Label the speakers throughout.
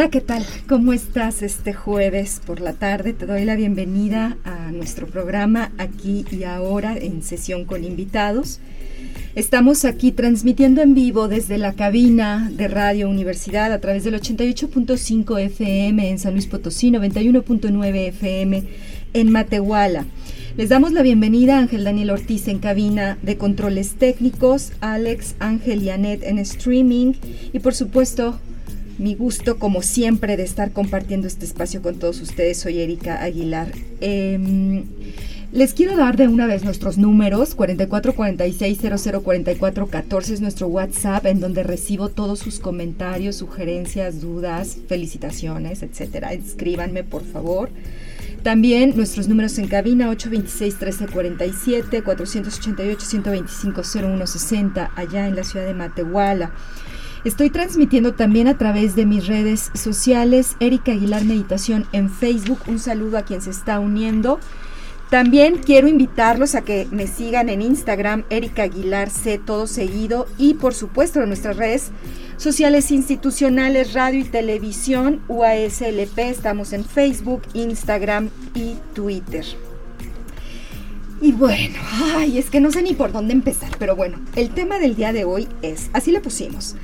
Speaker 1: Hola, ¿qué tal? ¿Cómo estás este jueves por la tarde? Te doy la bienvenida a nuestro programa aquí y ahora en sesión con invitados. Estamos aquí transmitiendo en vivo desde la cabina de Radio Universidad a través del 88.5 FM en San Luis Potosí, 91.9 FM en Matehuala. Les damos la bienvenida a Ángel Daniel Ortiz en cabina de controles técnicos, Alex, Ángel y Anet en streaming y por supuesto mi gusto, como siempre, de estar compartiendo este espacio con todos ustedes. Soy Erika Aguilar. Eh, les quiero dar de una vez nuestros números, 4446004414 es nuestro WhatsApp en donde recibo todos sus comentarios, sugerencias, dudas, felicitaciones, etcétera. Escríbanme, por favor. También nuestros números en cabina 826-1347, 488-125-0160, allá en la ciudad de Matehuala. Estoy transmitiendo también a través de mis redes sociales, Erika Aguilar Meditación en Facebook. Un saludo a quien se está uniendo. También quiero invitarlos a que me sigan en Instagram, Erika Aguilar C, todo seguido, y por supuesto en nuestras redes sociales institucionales, radio y televisión, UASLP, estamos en Facebook, Instagram y Twitter. Y bueno, ay, es que no sé ni por dónde empezar, pero bueno, el tema del día de hoy es, así le pusimos,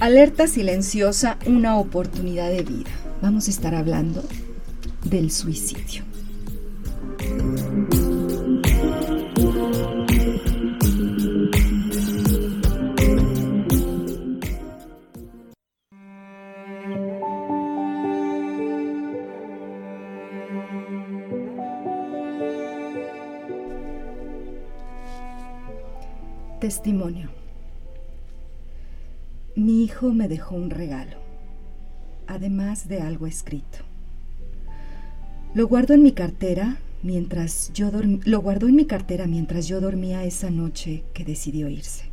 Speaker 1: alerta silenciosa, una oportunidad de vida. Vamos a estar hablando del suicidio. Testimonio. Mi hijo me dejó un regalo, además de algo escrito. Lo guardo en mi cartera mientras yo lo guardó en mi cartera mientras yo dormía esa noche que decidió irse.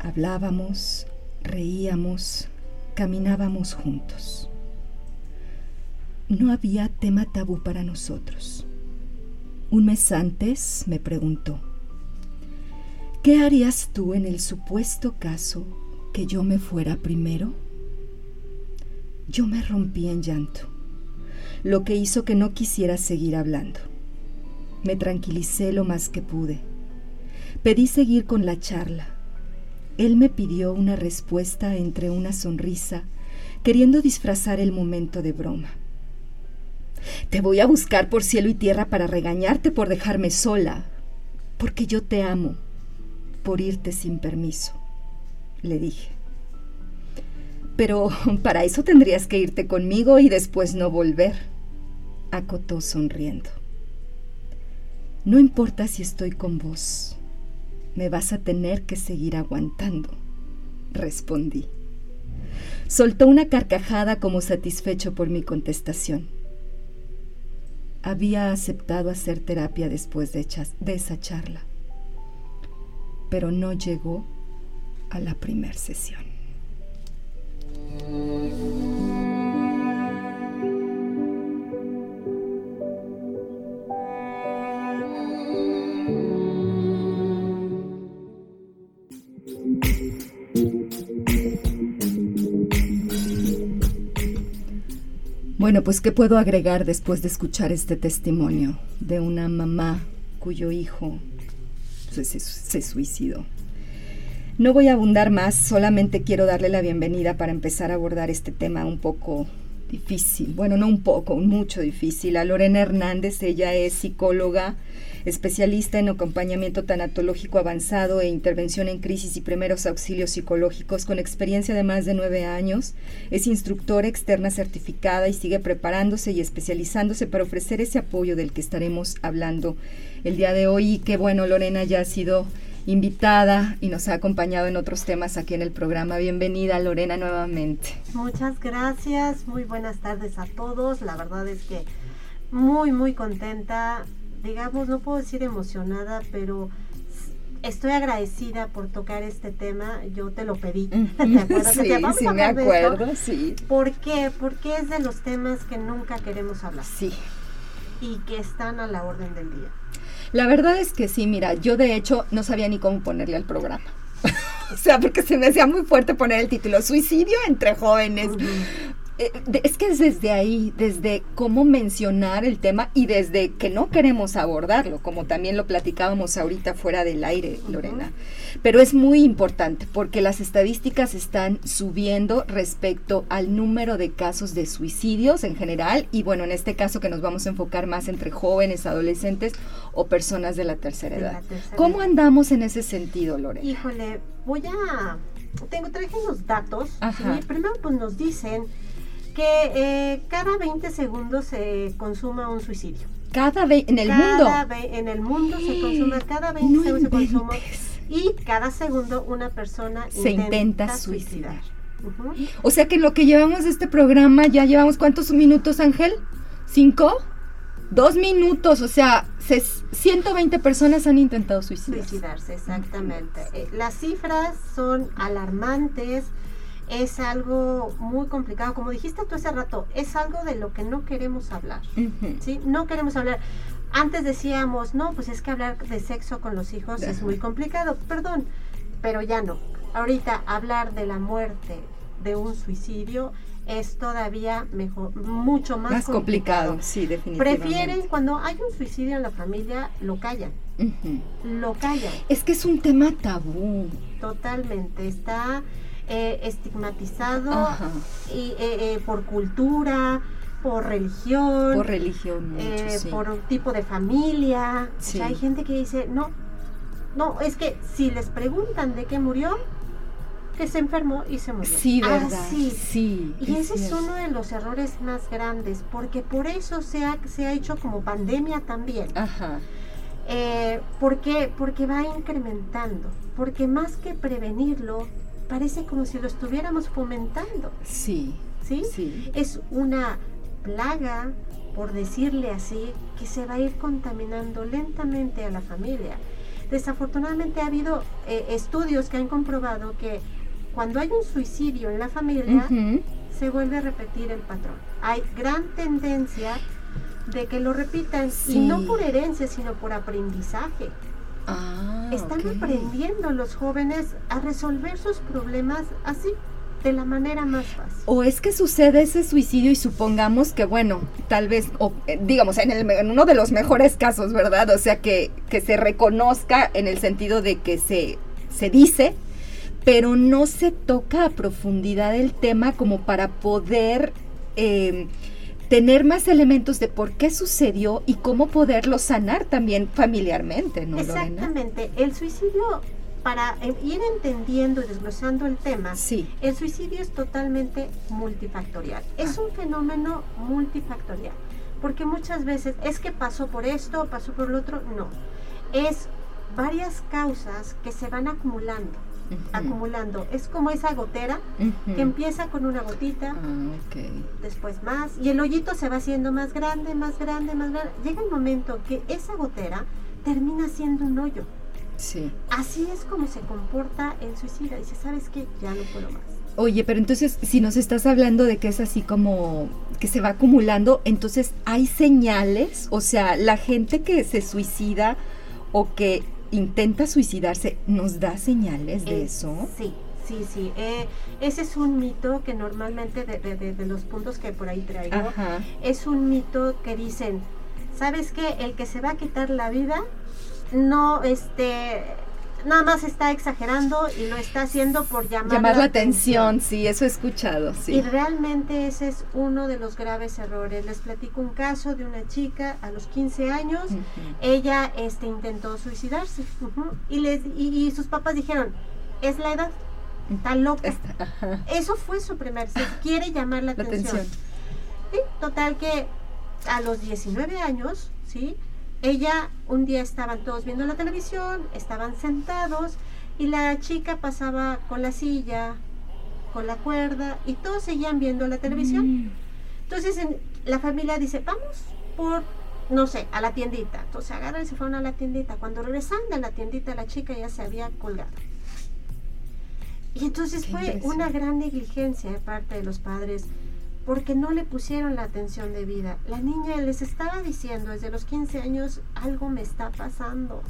Speaker 1: Hablábamos, reíamos, caminábamos juntos. No había tema tabú para nosotros. Un mes antes me preguntó, ¿qué harías tú en el supuesto caso que yo me fuera primero? Yo me rompí en llanto lo que hizo que no quisiera seguir hablando. Me tranquilicé lo más que pude. Pedí seguir con la charla. Él me pidió una respuesta entre una sonrisa, queriendo disfrazar el momento de broma. Te voy a buscar por cielo y tierra para regañarte por dejarme sola, porque yo te amo, por irte sin permiso, le dije. Pero para eso tendrías que irte conmigo y después no volver acotó sonriendo. No importa si estoy con vos, me vas a tener que seguir aguantando, respondí. Soltó una carcajada como satisfecho por mi contestación. Había aceptado hacer terapia después de, de esa charla, pero no llegó a la primera sesión. Bueno, pues ¿qué puedo agregar después de escuchar este testimonio de una mamá cuyo hijo se, suicidó? No voy a abundar más, solamente quiero darle la bienvenida para empezar a abordar este tema un poco difícil, bueno, no un poco, mucho difícil. A Lorena Hernández, ella es psicóloga, especialista en acompañamiento tanatológico avanzado e intervención en crisis y primeros auxilios psicológicos con experiencia de más de nueve años. Es instructora externa certificada y sigue preparándose y especializándose para ofrecer ese apoyo del que estaremos hablando el día de hoy. Y qué bueno, Lorena ya ha sido invitada y nos ha acompañado en otros temas aquí en el programa. Bienvenida, Lorena, nuevamente.
Speaker 2: Muchas gracias, muy buenas tardes a todos. La verdad es que muy, muy contenta digamos, no puedo decir emocionada, pero estoy agradecida por tocar este tema. Yo te lo pedí. ¿Te
Speaker 1: acuerdas? Sí, sí me acuerdo, sí.
Speaker 2: ¿Por qué? Porque es de los temas que nunca queremos hablar.
Speaker 1: Sí.
Speaker 2: Y que están a la orden del día.
Speaker 1: La verdad es que sí, mira, yo de hecho no sabía ni cómo ponerle al programa. o sea, porque se me hacía muy fuerte poner el título Suicidio entre jóvenes. Eh, es que es desde ahí, desde cómo mencionar el tema y desde que no queremos abordarlo, como también lo platicábamos ahorita fuera del aire, Lorena. Pero es muy importante porque las estadísticas están subiendo respecto al número de casos de suicidios en general y bueno, en este caso que nos vamos a enfocar más entre jóvenes, adolescentes o personas de la tercera edad. ¿Cómo andamos en ese sentido, Lorena?
Speaker 2: Híjole, voy a... Tengo, traje unos datos. Primero pues nos dicen que eh, cada 20 segundos se consuma un suicidio.
Speaker 1: Cada en el mundo.
Speaker 2: en el mundo se consuma, cada 20 segundos se consuma. Y cada segundo una persona se intenta, suicidar.
Speaker 1: O sea que lo que llevamos de este programa, ya llevamos cuántos minutos, Ángel? ¿Cinco? Dos minutos, o sea, 120 personas han intentado suicidarse.
Speaker 2: Suicidarse, exactamente. Eh, las cifras son alarmantes es algo muy complicado. Como dijiste tú hace rato, es algo de lo que no queremos hablar. ¿sí? No queremos hablar. Antes decíamos, no, pues es que hablar de sexo con los hijos es muy complicado. Perdón, pero ya no. Ahorita hablar de la muerte, de un suicidio, es todavía mejor, mucho más, complicado.
Speaker 1: Sí, definitivamente.
Speaker 2: Prefieren cuando hay un suicidio en la familia, lo callan. Lo callan.
Speaker 1: Es que es un tema tabú.
Speaker 2: Totalmente. Está eh, estigmatizado y, eh, eh, por cultura, por religión,
Speaker 1: por religión,
Speaker 2: por tipo de familia. hay gente que dice, no, no, es que si les preguntan de qué murió, que se enfermó y se murió.
Speaker 1: Sí, verdad. Sí.
Speaker 2: Y ese es uno de los errores más grandes, porque por eso se ha, se ha hecho como pandemia también.
Speaker 1: Ajá.
Speaker 2: ¿Por qué? Porque va incrementando, porque más que prevenirlo, parece como si lo estuviéramos fomentando.
Speaker 1: Sí.
Speaker 2: ¿Sí?
Speaker 1: sí.
Speaker 2: Es una plaga, por decirle así, que se va a ir contaminando lentamente a la familia. Desafortunadamente ha habido eh, estudios que han comprobado que cuando hay un suicidio en la familia, se vuelve a repetir el patrón. Hay gran tendencia de que lo repitan, y no por herencia, sino por aprendizaje.
Speaker 1: Ah,
Speaker 2: Están aprendiendo los jóvenes a resolver sus problemas así, de la manera más fácil.
Speaker 1: O es que sucede ese suicidio y supongamos que, bueno, tal vez, o, eh, digamos, en, el, en, uno de los mejores casos, ¿verdad? O sea, que, que se reconozca en el sentido de que se, se dice, pero no se toca a profundidad el tema como para poder... Eh, tener más elementos de por qué sucedió y cómo poderlo sanar también familiarmente, ¿no?
Speaker 2: Exactamente. El suicidio, para eh, ir entendiendo y desglosando el tema,
Speaker 1: sí.
Speaker 2: el suicidio es totalmente multifactorial. Es ah. un fenómeno multifactorial. Porque muchas veces es que pasó por esto, pasó por lo otro, no. Es varias causas que se van acumulando acumulando. Es como esa gotera que empieza con una gotita,
Speaker 1: ah,
Speaker 2: después más, y el hoyito se va haciendo más grande, más grande, más grande. Llega el momento que esa gotera termina siendo un hoyo.
Speaker 1: Sí.
Speaker 2: Así es como se comporta el suicida. Dice, ¿sabes qué? Ya no puedo más.
Speaker 1: Oye, pero entonces si nos estás hablando de que es así como que se va acumulando, entonces hay señales, o sea, la gente que se suicida o que intenta suicidarse, ¿nos da señales de eh, eso?
Speaker 2: Sí, sí, sí. Eh, ese es un mito que normalmente de, los puntos que por ahí traigo, es un mito que dicen, ¿sabes qué? El que se va a quitar la vida, no, este, nada más está exagerando y lo está haciendo por llamar,
Speaker 1: llamar la, atención. Sí, eso he escuchado, sí.
Speaker 2: Y realmente ese es uno de los graves errores. Les platico un caso de una chica a los 15 años, ella este, intentó suicidarse y, les, y, sus papás dijeron, es la edad, está loca. Eso fue su primer, se quiere llamar la, atención. total que a los 19 años, ¿sí? Ella, un día estaban todos viendo la televisión, estaban sentados y la chica pasaba con la silla, con la cuerda y todos seguían viendo la televisión. Mm. Entonces la familia dice, vamos por, no sé, a la tiendita. Entonces agarran y se fueron a la tiendita. Cuando regresan de la tiendita la chica ya se había colgado. Y entonces fue una gran negligencia de parte de los padres porque no le pusieron la atención de vida. La niña les estaba diciendo desde los 15 años, algo me está pasando,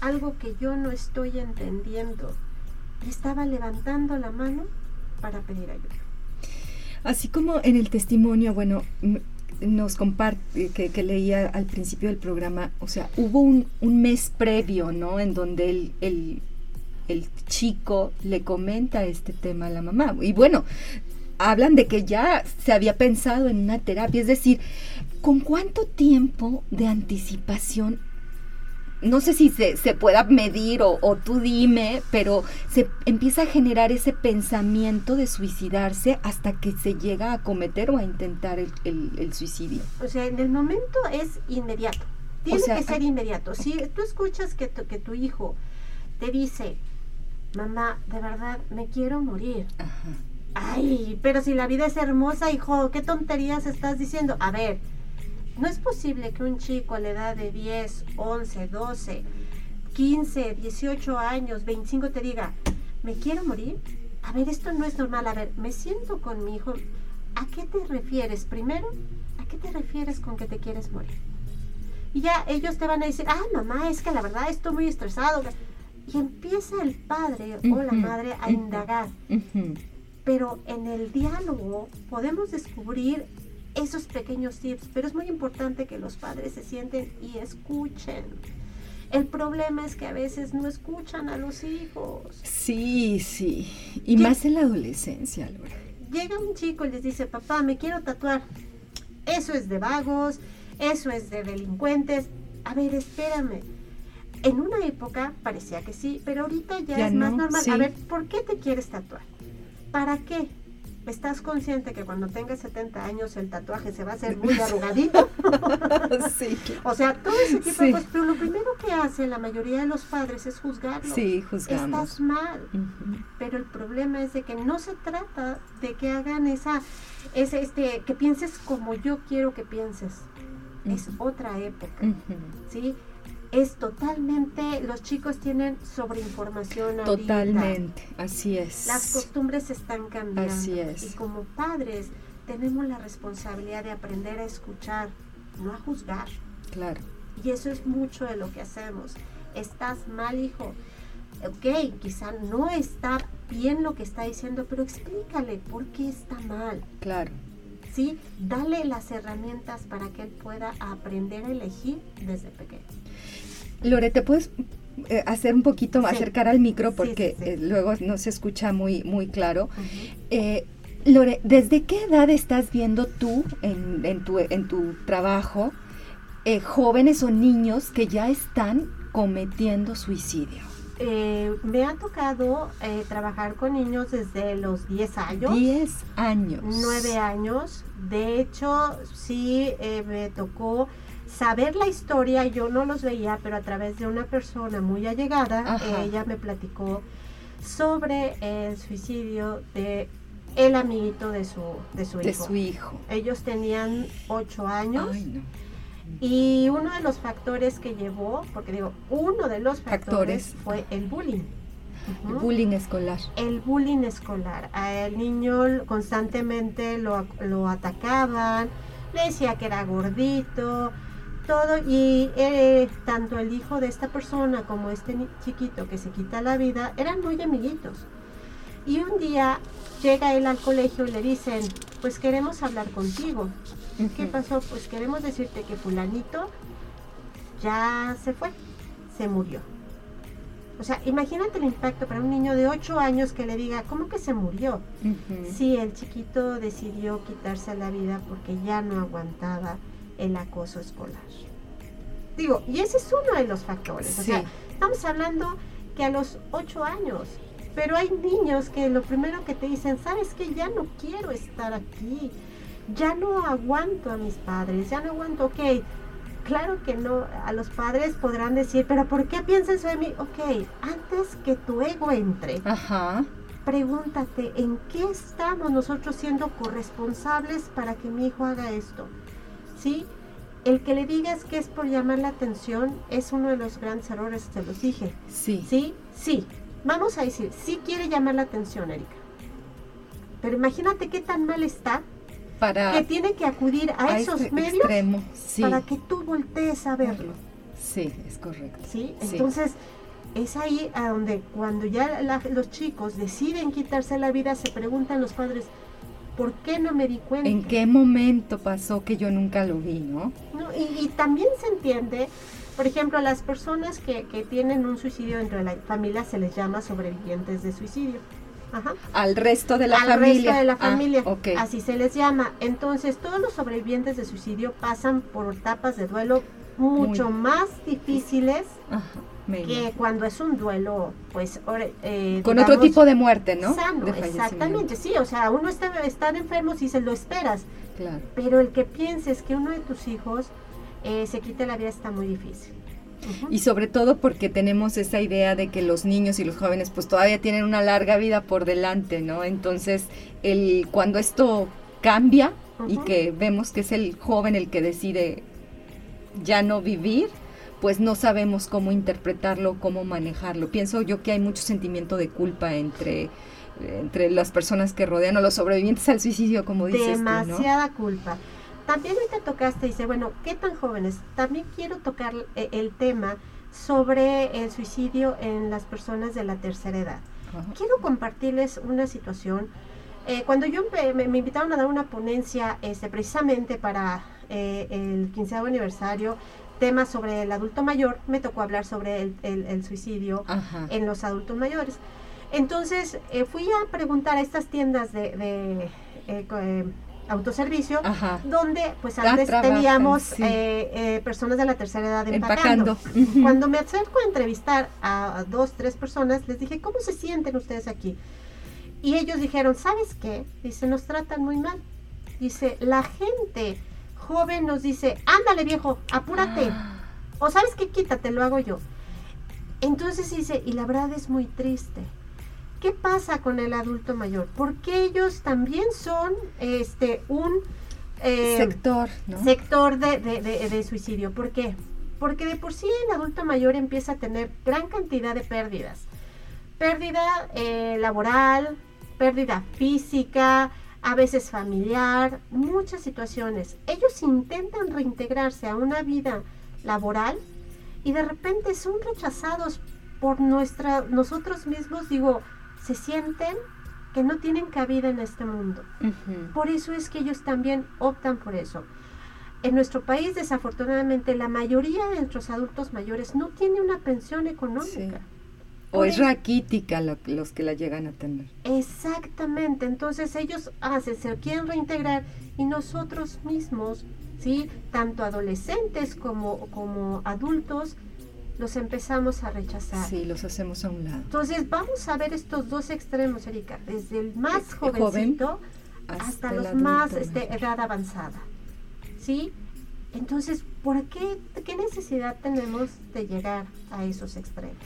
Speaker 2: algo que yo no estoy entendiendo. estaba levantando la mano para pedir ayuda.
Speaker 1: Así como en el testimonio, bueno, nos comparte, que, leía al principio del programa, o sea, hubo un, mes previo, ¿no? En donde el, el, el chico le comenta este tema a la mamá. Y bueno, hablan de que ya se había pensado en una terapia, es decir, ¿con cuánto tiempo de anticipación? No sé si se, pueda medir o, tú dime, pero se empieza a generar ese pensamiento de suicidarse hasta que se llega a cometer o a intentar el, suicidio.
Speaker 2: O sea, en el momento es inmediato. Tiene que ser inmediato. Si tú escuchas que que tu hijo te dice, mamá, de verdad, me quiero morir. Ajá Ay, pero si la vida es hermosa, hijo, ¿qué tonterías estás diciendo? A ver, no es posible que un chico a la edad de 10, 11, 12, 15, 18 años, 25 te diga, ¿me quiero morir? A ver, esto no es normal. A ver, me siento con mi hijo. ¿A qué te refieres? Primero, ¿a qué te refieres con que te quieres morir? Y ya ellos te van a decir, ah, mamá, es que la verdad estoy muy estresado. Y empieza el padre o la madre a indagar pero en el diálogo podemos descubrir esos pequeños tips, pero es muy importante que los padres se sienten y escuchen. El problema es que a veces no escuchan a los hijos.
Speaker 1: Sí, sí. Y más en la adolescencia, Laura.
Speaker 2: Llega un chico y les dice, papá, me quiero tatuar. Eso es de vagos, eso es de delincuentes. A ver, espérame. En una época parecía que sí, pero ahorita ya, es más normal. A ver, ¿por qué te quieres tatuar? ¿Para qué? ¿Estás consciente que cuando tengas 70 años el tatuaje se va a hacer muy arrugadito? sí. O sea, todo ese tipo de cosas. Pero lo primero que hace la mayoría de los padres es juzgarlo.
Speaker 1: Sí, juzgamos.
Speaker 2: Estás mal. Pero el problema es de que no se trata de que hagan esa, ese, este, que pienses como yo quiero que pienses. Es otra época. ¿Sí? Es totalmente, los chicos tienen sobreinformación.
Speaker 1: Totalmente, así es.
Speaker 2: Las costumbres están cambiando. Así es. Y como padres tenemos la responsabilidad de aprender a escuchar, no a juzgar.
Speaker 1: Claro.
Speaker 2: Y eso es mucho de lo que hacemos. Estás mal, hijo. Ok, quizá no está bien lo que está diciendo, pero explícale por qué está mal.
Speaker 1: Claro.
Speaker 2: ¿Sí? Dale las herramientas para que él pueda aprender a elegir desde pequeño.
Speaker 1: Lore, ¿te puedes eh, hacer un poquito, más acercar al micro porque eh, luego no se escucha muy, muy claro? Eh, Lore, ¿desde qué edad estás viendo tú en, tu, en tu trabajo jóvenes o niños que ya están cometiendo suicidio?
Speaker 2: me ha tocado trabajar con niños desde los 10 años.
Speaker 1: 10 años.
Speaker 2: 9 años. De hecho, sí me tocó saber la historia, yo no los veía, pero a través de una persona muy allegada, ella me platicó sobre el suicidio de el amiguito de su, de su
Speaker 1: hijo. su hijo.
Speaker 2: Ellos tenían ocho años. Y uno de los factores que llevó, porque digo, uno de los factores, fue el bullying.
Speaker 1: El bullying escolar.
Speaker 2: El bullying escolar. El niño constantemente lo, lo atacaban, le decía que era gordito, todo y eh, tanto el hijo de esta persona como este chiquito que se quita la vida eran muy amiguitos. Y un día llega él al colegio y le dicen, pues queremos hablar contigo. ¿Qué pasó? Pues queremos decirte que fulanito ya se fue, se murió. O sea, imagínate el impacto para un niño de 8 años que le diga, ¿cómo que se murió? Sí, el chiquito decidió quitarse la vida porque ya no aguantaba el acoso escolar. Digo, y ese es uno de los factores. O sea, estamos hablando que a los 8 años, pero hay niños que lo primero que te dicen, ¿sabes que Ya no quiero estar aquí, ya no aguanto a mis padres, ya no aguanto, ok, claro que no, a los padres podrán decir, pero ¿por qué piensas de mí? Ok, antes que tu ego entre, pregúntate, ¿en qué estamos nosotros siendo corresponsables para que mi hijo haga esto? ¿Sí? El que le digas que es por llamar la atención es uno de los grandes errores, te los dije.
Speaker 1: Sí.
Speaker 2: Sí, sí. Vamos a decir, sí quiere llamar la atención, Erika. Pero imagínate qué tan mal está que tiene que acudir a, esos medios para que tú voltees a verlo.
Speaker 1: Sí, es correcto.
Speaker 2: ¿Sí? Entonces, es ahí a donde cuando ya los chicos deciden quitarse la vida, se preguntan los padres, ¿por qué no me di cuenta?
Speaker 1: ¿En qué momento pasó que yo nunca lo vi, no?
Speaker 2: y, también se entiende, por ejemplo, las personas que, que tienen un suicidio dentro de la familia se les llama sobrevivientes de suicidio
Speaker 1: al resto de la
Speaker 2: al
Speaker 1: familia.
Speaker 2: resto de la ah, familia, así se les llama. Entonces, todos los sobrevivientes de suicidio pasan por etapas de duelo mucho más difíciles que cuando es un duelo, pues...
Speaker 1: Eh, Con otro tipo de muerte, ¿no?
Speaker 2: Sano, exactamente, sí, o sea, uno está, estar enfermo si se lo esperas,
Speaker 1: claro.
Speaker 2: pero el que pienses que uno de tus hijos eh, se quite la vida está muy difícil.
Speaker 1: Y sobre todo porque tenemos esa idea de que los niños y los jóvenes pues todavía tienen una larga vida por delante, ¿no? Entonces, el, cuando esto cambia y que vemos que es el joven el que decide ya no vivir, pues no sabemos cómo interpretarlo, cómo manejarlo. Pienso yo que hay mucho sentimiento de culpa entre entre las personas que rodean a los sobrevivientes al suicidio, como dices.
Speaker 2: Demasiada culpa. También te tocaste, dice, bueno, ¿qué tan jóvenes? También quiero tocar eh, el tema sobre el suicidio en las personas de la tercera edad. Quiero compartirles una situación. Eh, cuando yo me, invitaron a dar una ponencia este, precisamente para eh, el 15 aniversario, tema sobre el adulto mayor, me tocó hablar sobre el, suicidio en los adultos mayores. Entonces fui a preguntar a estas tiendas de autoservicio, donde pues antes teníamos eh, eh, personas de la tercera edad empacando. Cuando me acerco a entrevistar a, dos, tres personas, les dije, ¿cómo se sienten ustedes aquí? Y ellos dijeron, ¿sabes qué? Dice, nos tratan muy mal. Dice, la gente joven nos dice, ándale viejo, apúrate. Ah. O sabes qué, quítate, lo hago yo. Entonces dice, y la verdad es muy triste. ¿Qué pasa con el adulto mayor? Porque ellos también son este un
Speaker 1: eh, sector,
Speaker 2: sector de, suicidio. ¿Por qué? Porque de por sí el adulto mayor empieza a tener gran cantidad de pérdidas. Pérdida eh, laboral, pérdida física, a veces familiar, muchas situaciones. Ellos intentan reintegrarse a una vida laboral y de repente son rechazados por nuestra, nosotros mismos, digo, se sienten que no tienen cabida en este mundo. Por eso es que ellos también optan por eso. En nuestro país, desafortunadamente, la mayoría de nuestros adultos mayores no tiene una pensión económica.
Speaker 1: O es raquítica los que la llegan a tener.
Speaker 2: Exactamente, entonces ellos hacen, se quieren reintegrar y nosotros mismos, ¿sí? tanto adolescentes como, como adultos, los empezamos a rechazar.
Speaker 1: Sí, los hacemos a un lado.
Speaker 2: Entonces vamos a ver estos dos extremos, Erika, desde el más jovencito hasta, los más este, edad avanzada. ¿Sí? Entonces, ¿por qué, qué necesidad tenemos de llegar a esos extremos?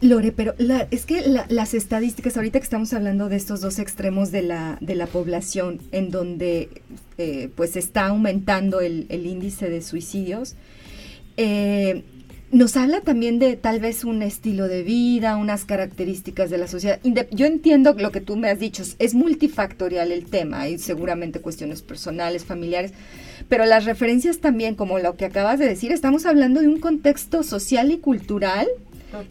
Speaker 1: Lore, pero la, es que las estadísticas, ahorita que estamos hablando de estos dos extremos de la, de la población, en donde eh, pues está aumentando el, el, índice de suicidios, eh, nos habla también de tal vez un estilo de vida, unas características de la sociedad. Yo entiendo lo que tú me has dicho, es multifactorial el tema, hay seguramente cuestiones personales, familiares, pero las referencias también, como lo que acabas de decir, estamos hablando de un contexto social y cultural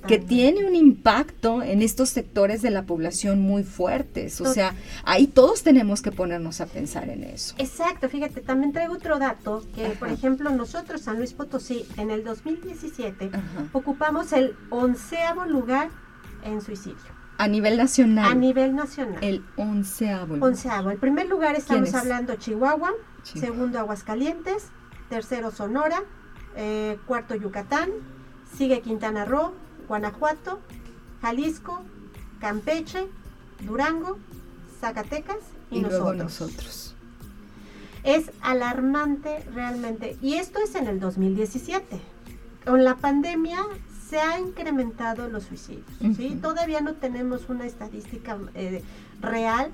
Speaker 1: que tiene un impacto en estos sectores de la población muy fuertes. O sea, ahí todos tenemos que ponernos a pensar en eso.
Speaker 2: Exacto, fíjate, también traigo otro dato, que por ejemplo nosotros, San Luis Potosí, en el 2017, ocupamos el onceavo lugar en suicidio.
Speaker 1: A nivel nacional.
Speaker 2: A nivel nacional.
Speaker 1: El onceavo.
Speaker 2: Onceavo. El primer lugar estamos hablando Chihuahua, segundo Aguascalientes, tercero Sonora, eh, cuarto Yucatán, sigue Quintana Roo, Guanajuato, Jalisco, Campeche, Durango, Zacatecas y, nosotros.
Speaker 1: nosotros.
Speaker 2: Es alarmante realmente. Y esto es en el 2017. Con la pandemia se ha incrementado los suicidios. ¿sí? Todavía no tenemos una estadística eh, real,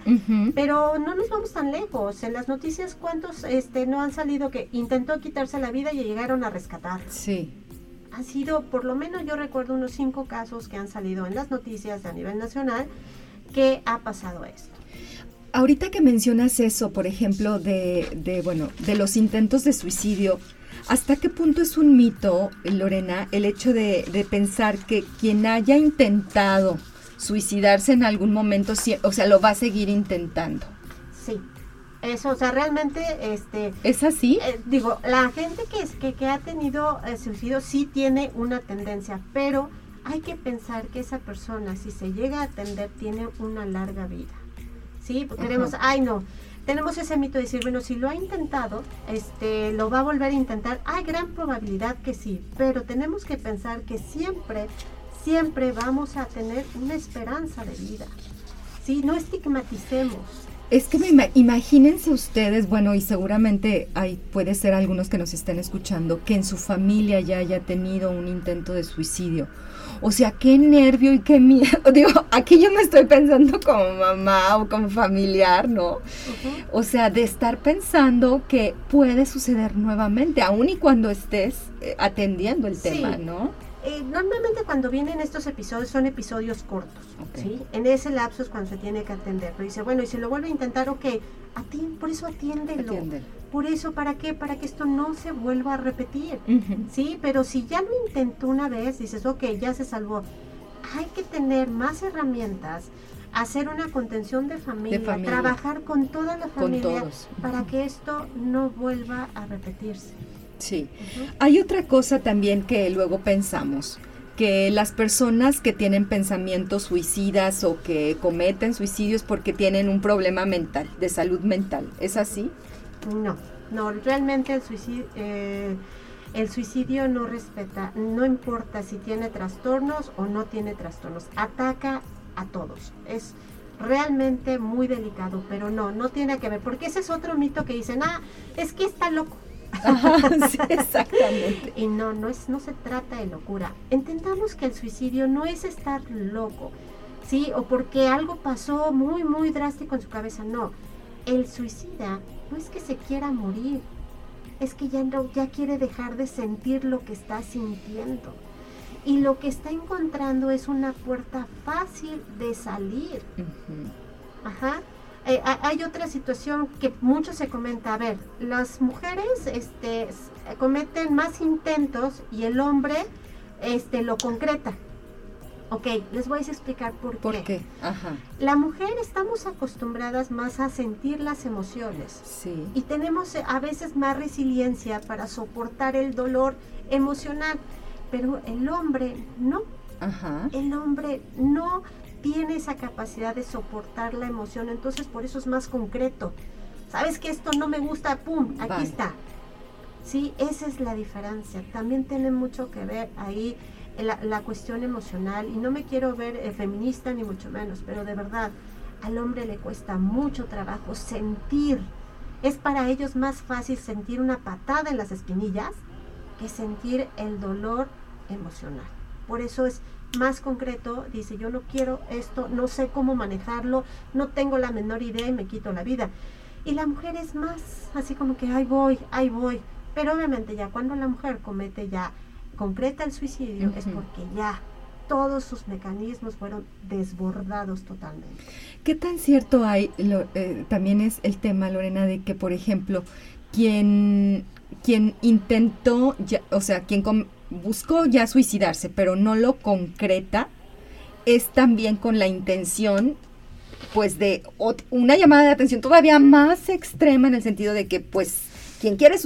Speaker 2: pero no nos vamos tan lejos. En las noticias, ¿cuántos este, no han salido que intentó quitarse la vida y llegaron a rescatar?
Speaker 1: Sí.
Speaker 2: Han sido, por lo menos yo recuerdo unos cinco casos que han salido en las noticias a nivel nacional que ha pasado esto.
Speaker 1: Ahorita que mencionas eso, por ejemplo, de, de bueno, de los intentos de suicidio, ¿Hasta qué punto es un mito, Lorena, el hecho de, pensar que quien haya intentado suicidarse en algún momento, o sea, lo va a seguir intentando?
Speaker 2: Sí. Eso, o sea, realmente, este...
Speaker 1: ¿Es así?
Speaker 2: Eh, digo, la gente que, es, que, que ha tenido eh, suicidio sí tiene una tendencia, pero hay que pensar que esa persona, si se llega a atender, tiene una larga vida. ¿Sí? Porque queremos, ay no, tenemos ese mito de decir, bueno, si lo ha intentado, este, lo va a volver a intentar. Hay gran probabilidad que sí, pero tenemos que pensar que siempre, siempre vamos a tener una esperanza de vida. Sí, no estigmaticemos.
Speaker 1: Es que me imagínense ustedes, bueno, y seguramente hay puede ser algunos que nos estén escuchando que en su familia ya haya tenido un intento de suicidio o sea, qué nervio y qué miedo. Digo, aquí yo me estoy pensando como mamá o como familiar, ¿no? O sea, de estar pensando que puede suceder nuevamente, aun y cuando estés eh, atendiendo el tema, ¿no?
Speaker 2: Eh, normalmente cuando vienen estos episodios son episodios cortos, ¿sí? En ese lapso es cuando se tiene que atender. Pero dice, bueno, y si lo vuelve a intentar, ok, a ti, por eso atiéndelo. Por eso, ¿para qué? Para que esto no se vuelva a repetir, ¿sí? Pero si ya lo intentó una vez, dices, ok, ya se salvó. Hay que tener más herramientas, hacer una contención de familia, trabajar con toda la familia para que esto no vuelva a repetirse.
Speaker 1: Sí. Hay otra cosa también que luego pensamos, que las personas que tienen pensamientos suicidas o que cometen suicidios porque tienen un problema mental, de salud mental. ¿Es así?
Speaker 2: No, no, realmente el suicidio, eh, el suicidio no respeta, no importa si tiene trastornos o no tiene trastornos, ataca a todos. Es realmente muy delicado, pero no, no tiene que ver, porque ese es otro mito que dicen, ah, es que está loco.
Speaker 1: exactamente.
Speaker 2: y no, no, es, no se trata de locura. Entendamos que el suicidio no es estar loco, ¿sí? O porque algo pasó muy, muy drástico en su cabeza, no. El suicida no es que se quiera morir, es que ya, no, ya quiere dejar de sentir lo que está sintiendo. Y lo que está encontrando es una puerta fácil de salir. Ajá. Eh, hay otra situación que mucho se comenta. A ver, las mujeres este, cometen más intentos y el hombre este, lo concreta. Ok, les voy a explicar por,
Speaker 1: ¿Por qué.
Speaker 2: La mujer estamos acostumbradas más a sentir las emociones.
Speaker 1: Sí.
Speaker 2: Y tenemos eh, a veces más resiliencia para soportar el dolor emocional. Pero el hombre no.
Speaker 1: Ajá.
Speaker 2: El hombre no tiene esa capacidad de soportar la emoción, entonces por eso es más concreto. ¿Sabes que esto no me gusta? ¡Pum! Aquí está. Sí, esa es la diferencia. También tiene mucho que ver ahí la, cuestión emocional y no me quiero ver eh, feminista ni mucho menos, pero de verdad, al hombre le cuesta mucho trabajo sentir. Es para ellos más fácil sentir una patada en las espinillas que sentir el dolor emocional. Por eso es más concreto, dice, yo no quiero esto, no sé cómo manejarlo, no tengo la menor idea y me quito la vida. Y la mujer es más así como que, ahí voy, ahí voy. Pero obviamente ya cuando la mujer comete ya, concreta el suicidio, es porque ya todos sus mecanismos fueron desbordados totalmente.
Speaker 1: ¿Qué tan cierto hay? Eh, también es el tema, Lorena, de que, por ejemplo, quien, quien intentó, ya, o sea, quien buscó ya suicidarse, pero no lo concreta, es también con la intención pues de una llamada de atención todavía más extrema en el sentido de que pues quien quiere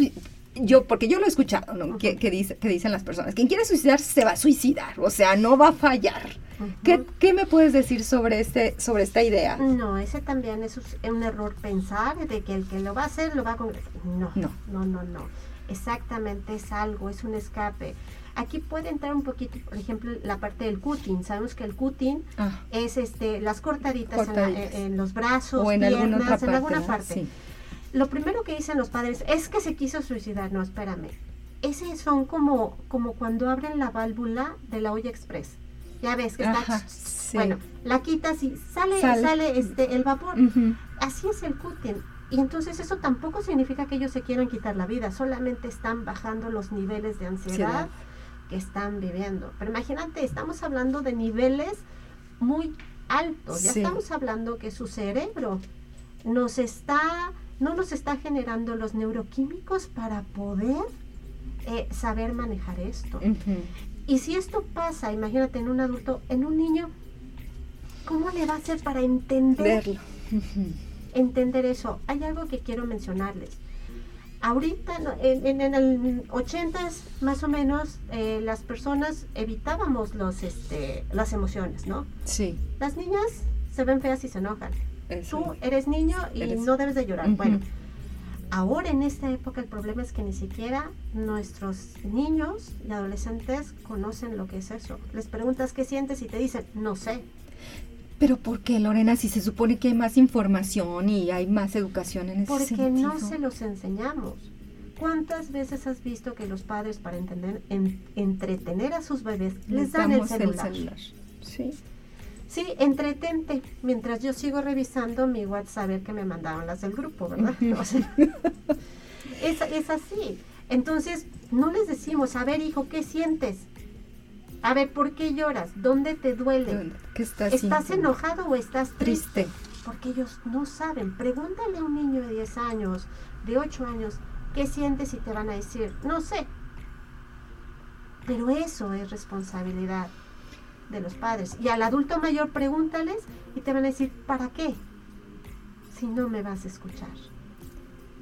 Speaker 1: yo porque yo lo he escuchado ¿no? que, dice, que dicen las personas quien quiere suicidarse se va a suicidar o sea no va a fallar. ¿Qué, me puedes decir sobre este sobre esta idea
Speaker 2: no ese también es un error pensar de que el que lo va a hacer lo va a no no. no no no exactamente es algo es un escape Aquí puede entrar un poquito, por ejemplo, la parte del cutting. Sabemos que el cutting ah. es este las cortaditas, En, los brazos, o en piernas, alguna parte, en alguna parte. Lo primero que dicen los padres es que se quiso suicidar. No, espérame. Ese son como, como cuando abren la válvula de la olla express. Ya ves que está... Bueno, la quitas y sale, sale. este, el vapor. Así es el cutting. Y entonces eso tampoco significa que ellos se quieran quitar la vida, solamente están bajando los niveles de ansiedad que están viviendo. Pero imagínate, estamos hablando de niveles muy altos, ya estamos hablando que su cerebro nos está, no nos está generando los neuroquímicos para poder eh, saber manejar esto. Y si esto pasa, imagínate en un adulto, en un niño, ¿cómo le va a hacer para entender? Entender eso. Hay algo que quiero mencionarles. Ahorita, en, en, el 80 más o menos, eh, las personas evitábamos los, este, las emociones, ¿no?
Speaker 1: Sí.
Speaker 2: Las niñas se ven feas y se enojan. Tú eres niño y no debes de llorar. Bueno, ahora en esta época el problema es que ni siquiera nuestros niños y adolescentes conocen lo que es eso. Les preguntas qué sientes y te dicen, no sé.
Speaker 1: Pero ¿por qué, Lorena, si se supone que hay más información y hay más educación en ese
Speaker 2: Porque
Speaker 1: sentido?
Speaker 2: Porque no se los enseñamos. ¿Cuántas veces has visto que los padres para entender, entretener a sus bebés les, dan el celular?
Speaker 1: Sí.
Speaker 2: Sí, entretente. Mientras yo sigo revisando mi WhatsApp, a ver que me mandaban las del grupo, ¿verdad? es, es así. Entonces, no les decimos, a ver, hijo, ¿qué sientes? A ver, ¿por qué lloras? ¿Dónde te duele?
Speaker 1: ¿Qué estás,
Speaker 2: ¿Estás enojado o estás triste? Porque ellos no saben. Pregúntale a un niño de 10 años, de 8 años, ¿qué sientes y te van a decir? No sé. Pero eso es responsabilidad de los padres. Y al adulto mayor pregúntales y te van a decir, ¿para qué? Si no me vas a escuchar.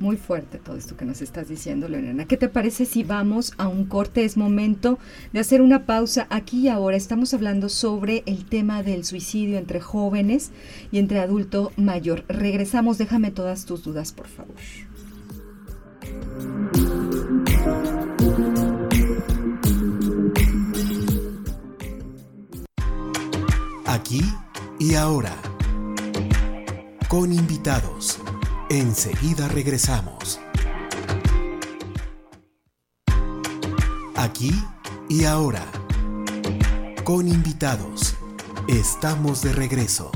Speaker 1: Muy fuerte todo esto que nos estás diciendo, Lorena. ¿Qué te parece si vamos a un corte? Es momento de hacer una pausa aquí y ahora. Estamos hablando sobre el tema del suicidio entre jóvenes y entre adulto mayor. Regresamos, déjame todas tus dudas, por favor.
Speaker 3: Aquí y ahora. Con invitados Enseguida regresamos. Aquí y ahora. Con invitados. Estamos de regreso.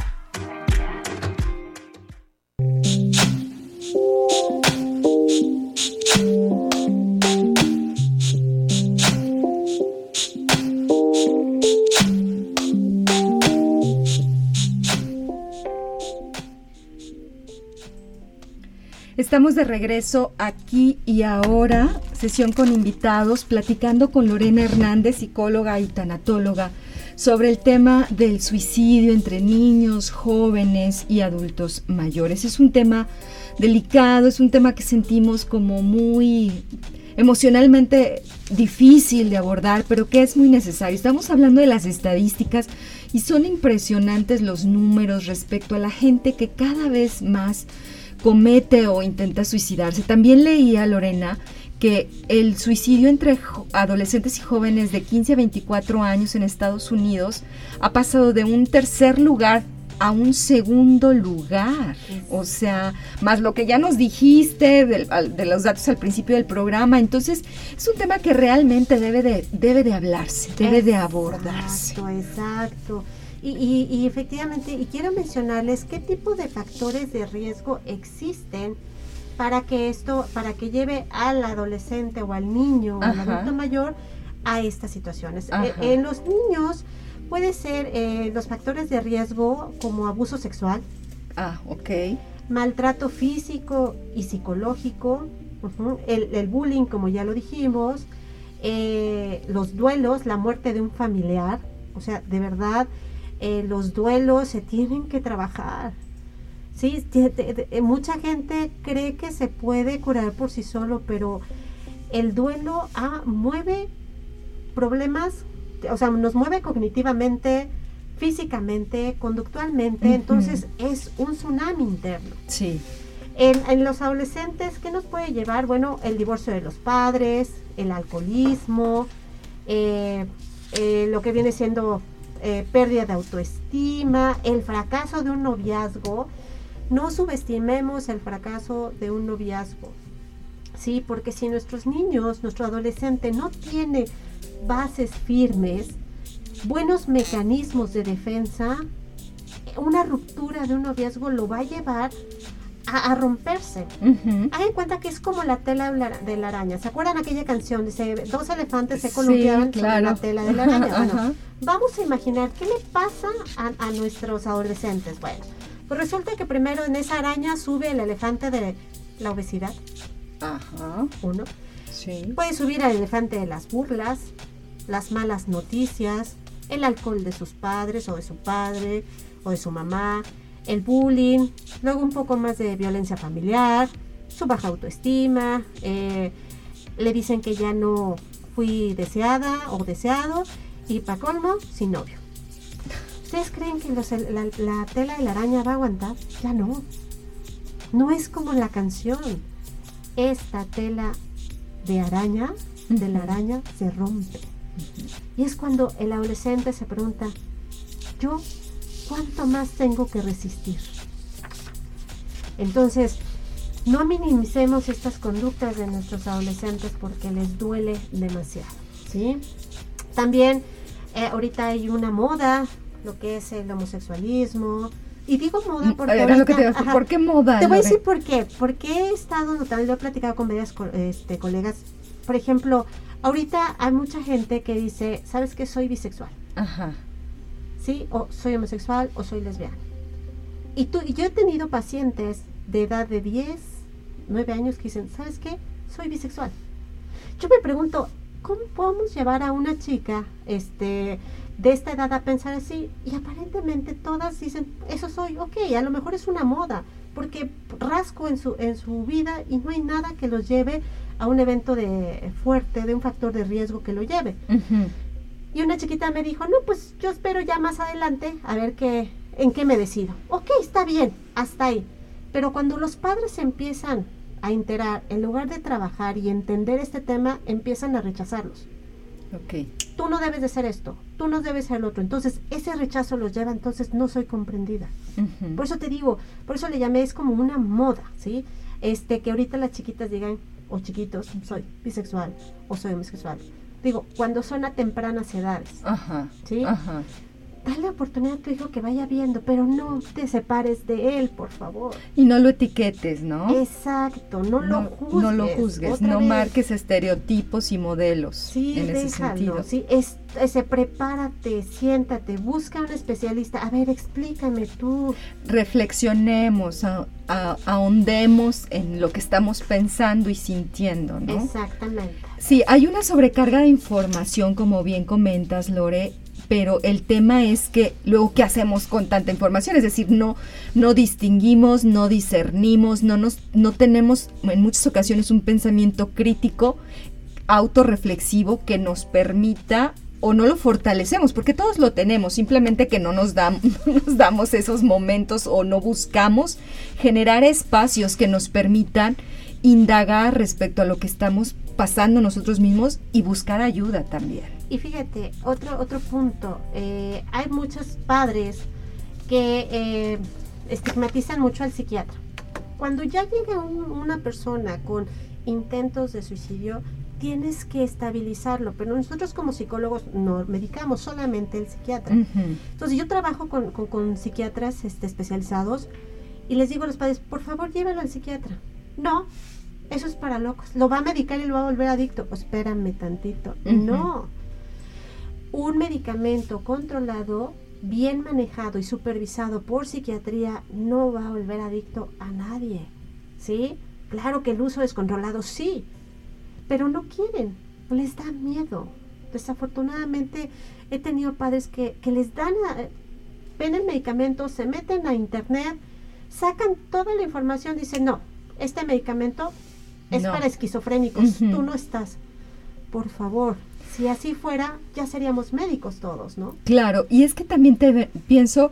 Speaker 1: Estamos de regreso aquí y ahora, sesión con invitados, platicando con Lorena Hernández, psicóloga y tanatóloga, sobre el tema del suicidio entre niños, jóvenes y adultos mayores. Es un tema delicado, es un tema que sentimos como muy emocionalmente difícil de abordar, pero que es muy necesario. Estamos hablando de las estadísticas y son impresionantes los números respecto a la gente que cada vez más comete o intenta suicidarse. También leía, Lorena, que el suicidio entre adolescentes y jóvenes de 15 a 24 años en Estados Unidos ha pasado de un tercer lugar a un segundo lugar. O sea, más lo que ya nos dijiste de, los datos al principio del programa. Entonces, es un tema que realmente debe de, debe de hablarse, debe de abordarse.
Speaker 2: Exacto, exacto. Y, efectivamente, y quiero mencionarles qué tipo de factores de riesgo existen para que esto, para que lleve al adolescente o al niño o al adulto mayor a estas situaciones. E, en los niños puede ser eh, los factores de riesgo como abuso sexual.
Speaker 1: Ah, ok.
Speaker 2: Maltrato físico y psicológico, el, bullying, como ya lo dijimos, eh, los duelos, la muerte de un familiar, o sea, de verdad, eh, los duelos se tienen que trabajar. Sí, mucha gente cree que se puede curar por sí solo, pero el duelo ah, mueve problemas, o sea, nos mueve cognitivamente, físicamente, conductualmente, entonces es un tsunami interno.
Speaker 1: Sí.
Speaker 2: En, los adolescentes, ¿qué nos puede llevar? Bueno, el divorcio de los padres, el alcoholismo, eh, eh, lo que viene siendo eh, pérdida de autoestima, el fracaso de un noviazgo. No subestimemos el fracaso de un noviazgo. Sí, porque si nuestros niños, nuestro adolescente no tiene bases firmes, buenos mecanismos de defensa, una ruptura de un noviazgo lo va a llevar a, romperse. Hay en cuenta que es como la tela de la araña. ¿Se acuerdan aquella canción? Dice, dos elefantes se columpiaban sí, la tela de la araña. Bueno, vamos a imaginar qué le pasa a, nuestros adolescentes. Bueno, pues resulta que primero en esa araña sube el elefante de la obesidad.
Speaker 1: Ajá.
Speaker 2: Uno.
Speaker 1: Sí.
Speaker 2: Puede subir al elefante de las burlas, las malas noticias, el alcohol de sus padres o de su padre o de su mamá, el bullying, luego un poco más de violencia familiar, su baja autoestima, eh, le dicen que ya no fui deseada o deseado y para colmo, sin novio. ¿Ustedes creen que la, tela de la araña va a aguantar? Ya no. No es como la canción. Esta tela de araña, de la araña, se rompe. Y es cuando el adolescente se pregunta, ¿yo ¿cuánto más tengo que resistir? Entonces, no minimicemos estas conductas de nuestros adolescentes porque les duele demasiado, ¿sí? También eh, ahorita hay una moda, lo que es el homosexualismo, y digo moda
Speaker 1: porque... ¿Por qué moda?
Speaker 2: Te voy a decir por qué. Porque he estado notando, he platicado con varias este, colegas. Por ejemplo, ahorita hay mucha gente que dice, ¿sabes qué? Soy bisexual.
Speaker 1: Ajá.
Speaker 2: ¿Sí? O soy homosexual o soy lesbiana. Y, tú, y yo he tenido pacientes de edad de 10, 9 años que dicen, ¿sabes qué? Soy bisexual. Yo me pregunto, ¿cómo podemos llevar a una chica este, de esta edad a pensar así? Y aparentemente todas dicen, eso soy, ok, a lo mejor es una moda, porque rasco en su, en su vida y no hay nada que los lleve a un evento de fuerte, de un factor de riesgo que lo lleve. Y una chiquita me dijo, no, pues yo espero ya más adelante a ver qué, en qué me decido. Ok, está bien, hasta ahí. Pero cuando los padres empiezan a enterar, en lugar de trabajar y entender este tema, empiezan a rechazarlos.
Speaker 1: Ok.
Speaker 2: Tú no debes de ser esto, tú no debes ser el otro. Entonces, ese rechazo los lleva, entonces no soy comprendida. Por eso te digo, por eso le llamé, es como una moda, ¿sí? Este, que ahorita las chiquitas digan, o chiquitos, soy bisexual o soy homosexual digo, cuando son a tempranas edades.
Speaker 1: Ajá.
Speaker 2: ¿Sí?
Speaker 1: Ajá.
Speaker 2: Dale oportunidad a tu hijo que vaya viendo, pero no te separes de él, por favor.
Speaker 1: Y no lo etiquetes, ¿no?
Speaker 2: Exacto, no, lo juzgues.
Speaker 1: No lo juzgues, no marques estereotipos y modelos
Speaker 2: sí,
Speaker 1: en
Speaker 2: ese
Speaker 1: sentido.
Speaker 2: Sí, es, ese, prepárate, siéntate, busca un especialista. A ver, explícame tú.
Speaker 1: Reflexionemos, ahondemos en lo que estamos pensando y sintiendo, ¿no?
Speaker 2: Exactamente.
Speaker 1: Sí, hay una sobrecarga de información, como bien comentas, Lore, pero el tema es que luego qué hacemos con tanta información, es decir, no no distinguimos, no discernimos, no nos no tenemos en muchas ocasiones un pensamiento crítico, autorreflexivo que nos permita o no lo fortalecemos, porque todos lo tenemos, simplemente que no nos, damos, nos damos esos momentos o no buscamos generar espacios que nos permitan indagar respecto a lo que estamos pasando nosotros mismos y buscar ayuda también.
Speaker 2: Y fíjate, otro, otro punto, eh, hay muchos padres que eh, estigmatizan mucho al psiquiatra. Cuando ya llega una persona con intentos de suicidio, tienes que estabilizarlo, pero nosotros como psicólogos no medicamos solamente el psiquiatra. Entonces yo trabajo con, con, psiquiatras este, especializados y les digo a los padres, por favor llévalo al psiquiatra. No, eso es para locos. Lo va a medicar y lo va a volver adicto. espérame tantito. No. Un medicamento controlado, bien manejado y supervisado por psiquiatría no va a volver adicto a nadie. ¿Sí? Claro que el uso descontrolado sí, pero no quieren. les da miedo. Desafortunadamente he tenido padres que, les dan, ven el medicamento, se meten a internet, sacan toda la información, dicen, no, este medicamento es para esquizofrénicos, tú no estás. Por favor, si así fuera, ya seríamos médicos todos, ¿no?
Speaker 1: Claro, y es que también te pienso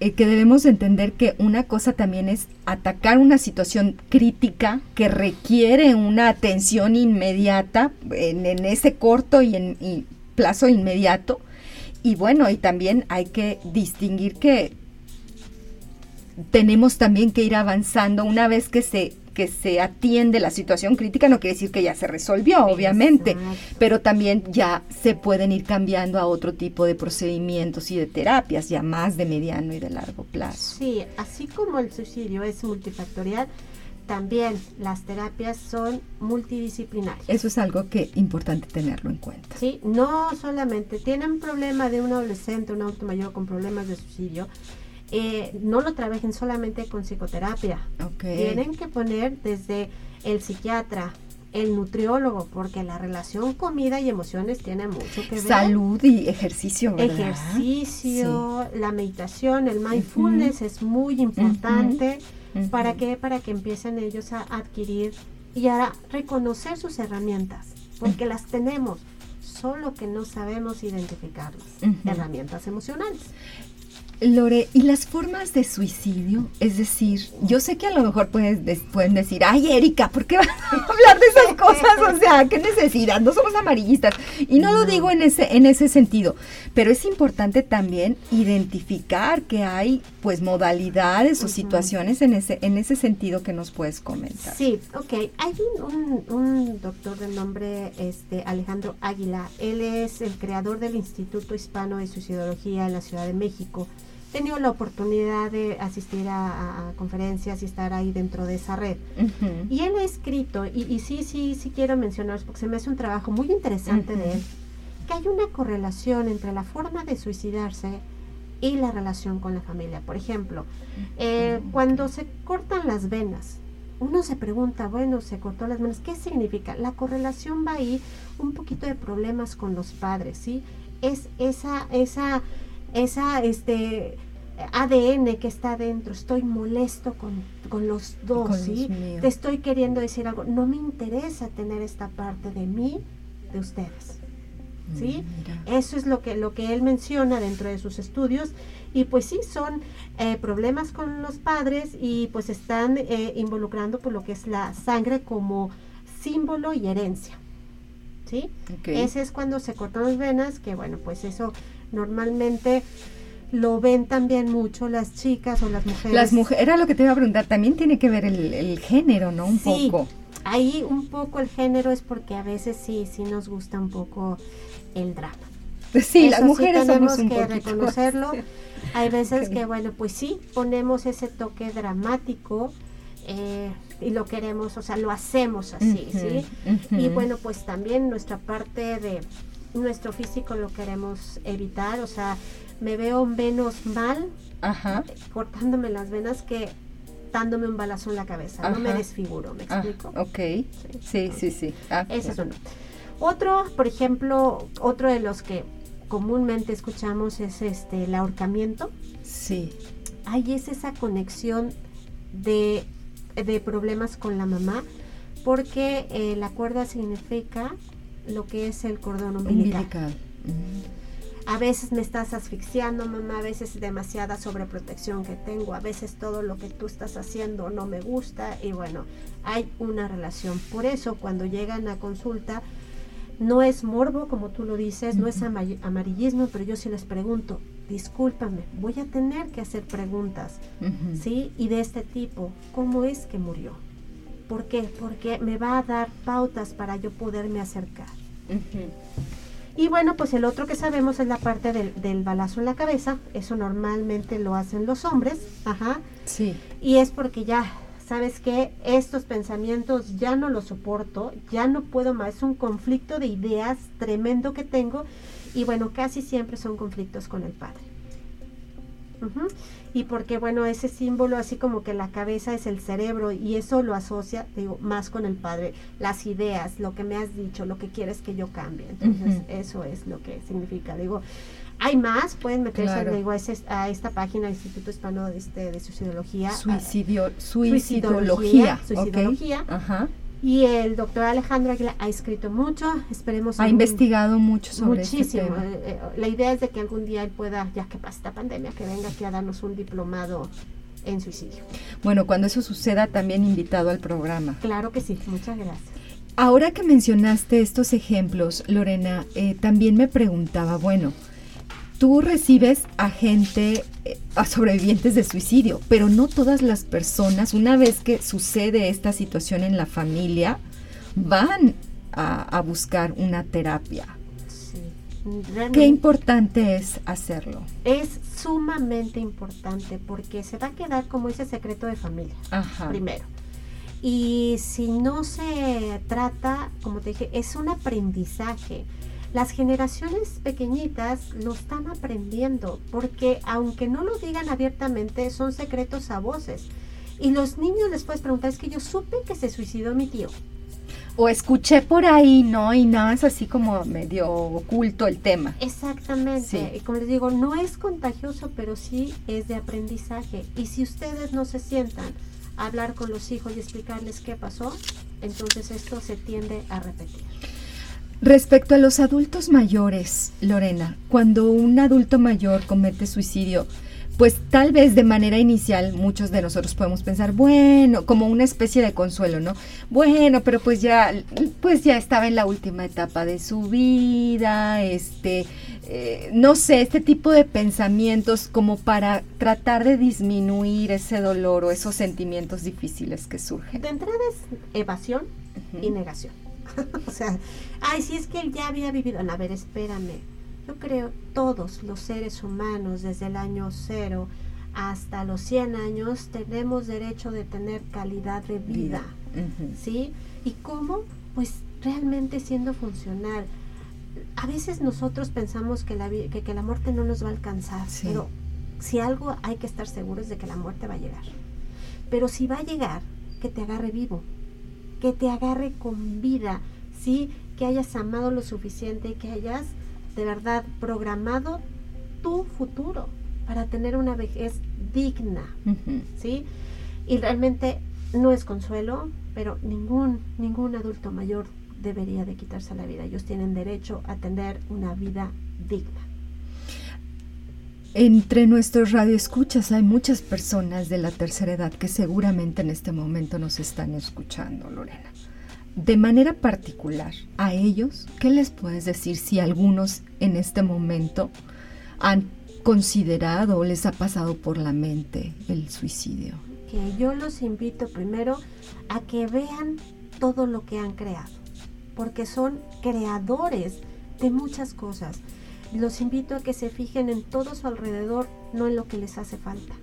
Speaker 1: eh, que debemos entender que una cosa también es atacar una situación crítica que requiere una atención inmediata en, ese corto y en plazo inmediato. Y bueno, y también hay que distinguir que tenemos también que ir avanzando una vez que se que se atiende la situación crítica no quiere decir que ya se resolvió, obviamente, pero también ya se pueden ir cambiando a otro tipo de procedimientos y de terapias, ya más de mediano y de largo plazo.
Speaker 2: Sí, así como el suicidio es multifactorial, también las terapias son multidisciplinarias.
Speaker 1: Eso es algo que importante tenerlo en cuenta.
Speaker 2: Sí, no solamente tienen problema de un adolescente, un adulto mayor con problemas de suicidio, eh, no lo trabajen solamente con psicoterapia. Tienen que poner desde el psiquiatra, el nutriólogo, porque la relación comida y emociones tiene mucho que ver.
Speaker 1: Salud y ejercicio,
Speaker 2: Ejercicio, la meditación, el mindfulness es muy importante. ¿Para qué? Para que empiecen ellos a adquirir y a reconocer sus herramientas, porque las tenemos, solo que no sabemos identificarlas, herramientas emocionales.
Speaker 1: Lore, ¿y las formas de suicidio? Es decir, yo sé que a lo mejor pueden decir, ay Erika, ¿por qué vas a hablar de esas cosas? O sea, ¿qué necesidad? No somos amarillistas. Y no, lo digo en ese, en ese sentido, pero es importante también identificar que hay pues modalidades o situaciones en ese, en ese sentido que nos puedes comentar.
Speaker 2: Sí, ok. Hay un, un doctor de nombre este, Alejandro Águila. Él es el creador del Instituto Hispano de Suicidología en la Ciudad de México tenido la oportunidad de asistir a, conferencias y estar ahí dentro de esa red. Y él ha escrito, y, sí, sí, sí quiero mencionar, porque se me hace un trabajo muy interesante de él, que hay una correlación entre la forma de suicidarse y la relación con la familia. Por ejemplo, eh, cuando se cortan las venas, uno se pregunta, bueno, se cortó las venas, ¿qué significa? La correlación va ahí un poquito de problemas con los padres, ¿sí? Es esa, esa esa este ADN que está dentro, estoy molesto con, los dos, ¿sí? Te estoy queriendo decir algo, no me interesa tener esta parte de mí, de ustedes. ¿Sí? Mm, Eso es lo que, lo que él menciona dentro de sus estudios. Y pues sí, son eh, problemas con los padres y pues están eh, involucrando por lo que es la sangre como símbolo y herencia. ¿Sí? Ese es cuando se cortan las venas, que bueno, pues eso Normalmente lo ven también mucho las chicas o las mujeres.
Speaker 1: Las mujeres, era lo que te iba a preguntar, también tiene que ver el, género, ¿no? Un sí, poco.
Speaker 2: Ahí un poco el género es porque a veces sí, sí nos gusta un poco el drama.
Speaker 1: Sí, las mujeres
Speaker 2: tenemos que reconocerlo. Hay veces que, bueno, pues sí, ponemos ese toque dramático eh, y lo queremos, o sea, lo hacemos así, ¿sí? Y bueno, pues también nuestra parte de nuestro físico lo queremos evitar, o sea, me veo menos mal cortándome las venas que dándome un balazo en la cabeza, no me desfiguro, ¿me ah, explico?
Speaker 1: ok, sí, sí, sí. Ah,
Speaker 2: Ese es uno. Otro, por ejemplo, otro de los que comúnmente escuchamos es este el ahorcamiento.
Speaker 1: Sí.
Speaker 2: Ahí es esa conexión de, de problemas con la mamá, porque eh, la cuerda significa lo que es el cordón umbilical. A veces me estás asfixiando, mamá, a veces demasiada sobreprotección que tengo, a veces todo lo que tú estás haciendo no me gusta y bueno, hay una relación. Por eso cuando llegan a consulta, no es morbo, como tú lo dices, no es amarillismo, pero yo sí les pregunto, discúlpame, voy a tener que hacer preguntas, ¿sí? Y de este tipo, ¿cómo es que murió? ¿Por qué? Porque me va a dar pautas para yo poderme acercar. Y bueno, pues el otro que sabemos es la parte del, balazo en la cabeza. Eso normalmente lo hacen los hombres. Ajá.
Speaker 1: Sí.
Speaker 2: Y es porque ya, ¿sabes que Estos pensamientos ya no los soporto, ya no puedo más. Es un conflicto de ideas tremendo que tengo. Y bueno, casi siempre son conflictos con el padre. Y porque, bueno, ese símbolo, así como que la cabeza es el cerebro y eso lo asocia, digo, más con el padre, las ideas, lo que me has dicho, lo que quieres que yo cambie. Entonces, eso es lo que significa. Digo, hay más, pueden meterse digo, a, esta página Instituto Hispano de, este, de Suicidología.
Speaker 1: Suicidio, suicidología.
Speaker 2: Suicidología. Ajá. Y el doctor Alejandro Aguilar ha escrito mucho, esperemos.
Speaker 1: Ha investigado mucho sobre
Speaker 2: este Muchísimo. Eh, eh, la idea es de que algún día él pueda, ya que pasa esta pandemia, que venga aquí a darnos un diplomado en suicidio.
Speaker 1: Bueno, cuando eso suceda, también invitado al programa.
Speaker 2: Claro que sí, muchas gracias.
Speaker 1: Ahora que mencionaste estos ejemplos, Lorena, eh, también me preguntaba, bueno, tú recibes a gente, eh, a sobrevivientes de suicidio, pero no todas las personas, una vez que sucede esta situación en la familia, van a, buscar una terapia. Qué importante es hacerlo.
Speaker 2: Es sumamente importante porque se va a quedar como ese secreto de familia, primero. Y si no se trata, como te dije, es un aprendizaje las generaciones pequeñitas lo están aprendiendo porque aunque no lo digan abiertamente, son secretos a voces. Y los niños les puedes preguntar, es que yo supe que se suicidó mi tío.
Speaker 1: O escuché por ahí, ¿no? Y nada, es así como medio oculto el tema.
Speaker 2: Exactamente. Y como les digo, no es contagioso, pero sí es de aprendizaje. Y si ustedes no se sientan a hablar con los hijos y explicarles qué pasó, entonces esto se tiende a repetir.
Speaker 1: Respecto a los adultos mayores, Lorena, cuando un adulto mayor comete suicidio, pues tal vez de manera inicial muchos de nosotros podemos pensar, bueno, como una especie de consuelo, ¿no? Bueno, pero pues ya, pues ya estaba en la última etapa de su vida, este, eh, no sé, este tipo de pensamientos como para tratar de disminuir ese dolor o esos sentimientos difíciles que surgen.
Speaker 2: De entrada es evasión y negación. o sea, ay, si es que él ya había vivido. a ver, espérame. Yo creo todos los seres humanos, desde el año cero hasta los 100 años, tenemos derecho de tener calidad de vida. ¿Sí? ¿Y cómo? Pues realmente siendo funcional. A veces nosotros pensamos que la, que, que la muerte no nos va a alcanzar, pero si algo hay que estar seguros de que la muerte va a llegar. Pero si va a llegar, que te agarre vivo, que te agarre con vida, ¿sí? Que hayas amado lo suficiente y que hayas de verdad programado tu futuro para tener una vejez digna, ¿sí? Y realmente no es consuelo, pero ningún, ningún adulto mayor debería de quitarse la vida. Ellos tienen derecho a tener una vida digna.
Speaker 1: Entre nuestros radioescuchas hay muchas personas de la tercera edad que seguramente en este momento nos están escuchando, Lorena. De manera particular, a ellos, ¿qué les puedes decir si algunos en este momento han considerado o les ha pasado por la mente el suicidio?
Speaker 2: Que yo los invito primero a que vean todo lo que han creado, porque son creadores de muchas cosas los invito a que se fijen en todo su alrededor, no en lo que les hace falta,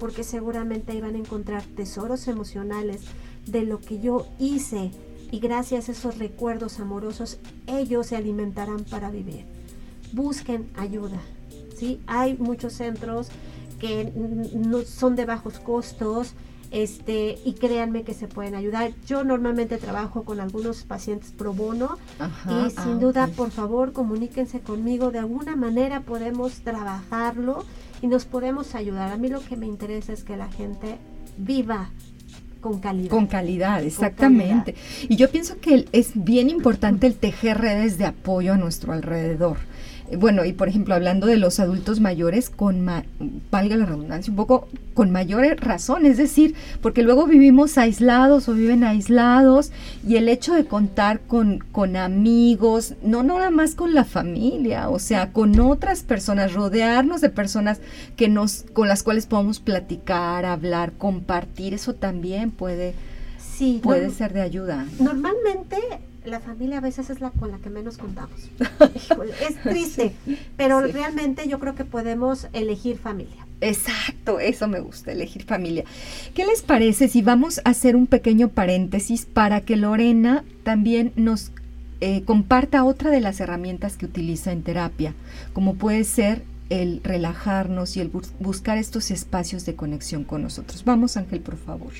Speaker 2: porque seguramente iban a encontrar tesoros emocionales de lo que yo hice y gracias a esos recuerdos amorosos ellos se alimentarán para vivir. Busquen ayuda, ¿sí? Hay muchos centros que no son de bajos costos, este, y créanme que se pueden ayudar. Yo normalmente trabajo con algunos pacientes pro bono y sin ah, duda, por favor, comuníquense conmigo. De alguna manera podemos trabajarlo y nos podemos ayudar. A mí lo que me interesa es que la gente viva con calidad.
Speaker 1: Con calidad, exactamente. Y yo pienso que es bien importante el tejer redes de apoyo a nuestro alrededor bueno, y por ejemplo, hablando de los adultos mayores, con, valga la redundancia, un poco con mayores razones, es decir, porque luego vivimos aislados o viven aislados y el hecho de contar con, con amigos, no nada más con la familia, o sea, con otras personas, rodearnos de personas que nos, con las cuales podamos platicar, hablar, compartir, eso también puede, sí, puede ser de ayuda.
Speaker 2: Normalmente la familia a veces es la con la que menos contamos. es triste, pero realmente yo creo que podemos elegir familia.
Speaker 1: Exacto, eso me gusta, elegir familia. ¿Qué les parece si vamos a hacer un pequeño paréntesis para que Lorena también nos eh, comparta otra de las herramientas que utiliza en terapia, como puede ser el relajarnos y el buscar estos espacios de conexión con nosotros. Vamos, Ángel, por favor.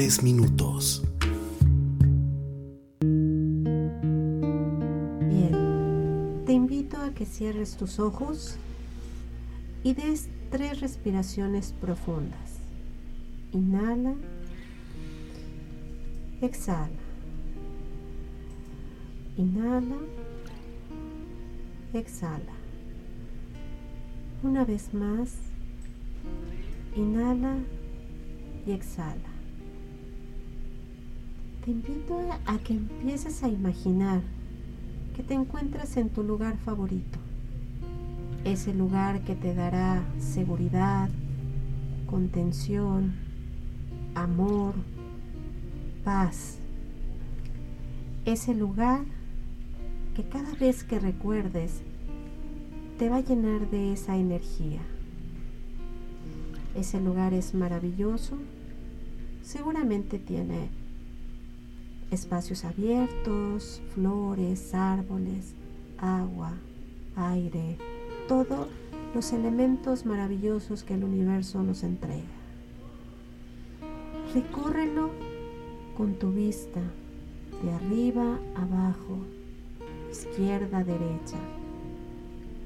Speaker 3: Tres minutos.
Speaker 2: cierres tus ojos y des tres respiraciones profundas. Inhala. Exhala. Inhala. Exhala. Una vez más. Inhala y exhala. Invito a que empieces a imaginar que te encuentras en tu lugar favorito. Ese lugar que te dará seguridad, contención, amor, paz. Ese lugar que cada vez que recuerdes te va a llenar de esa energía. Ese lugar es maravilloso. Seguramente tiene espacios abiertos, flores, árboles, agua, aire, todos los elementos maravillosos que el universo nos entrega. Recórrelo con tu vista de arriba abajo, izquierda derecha.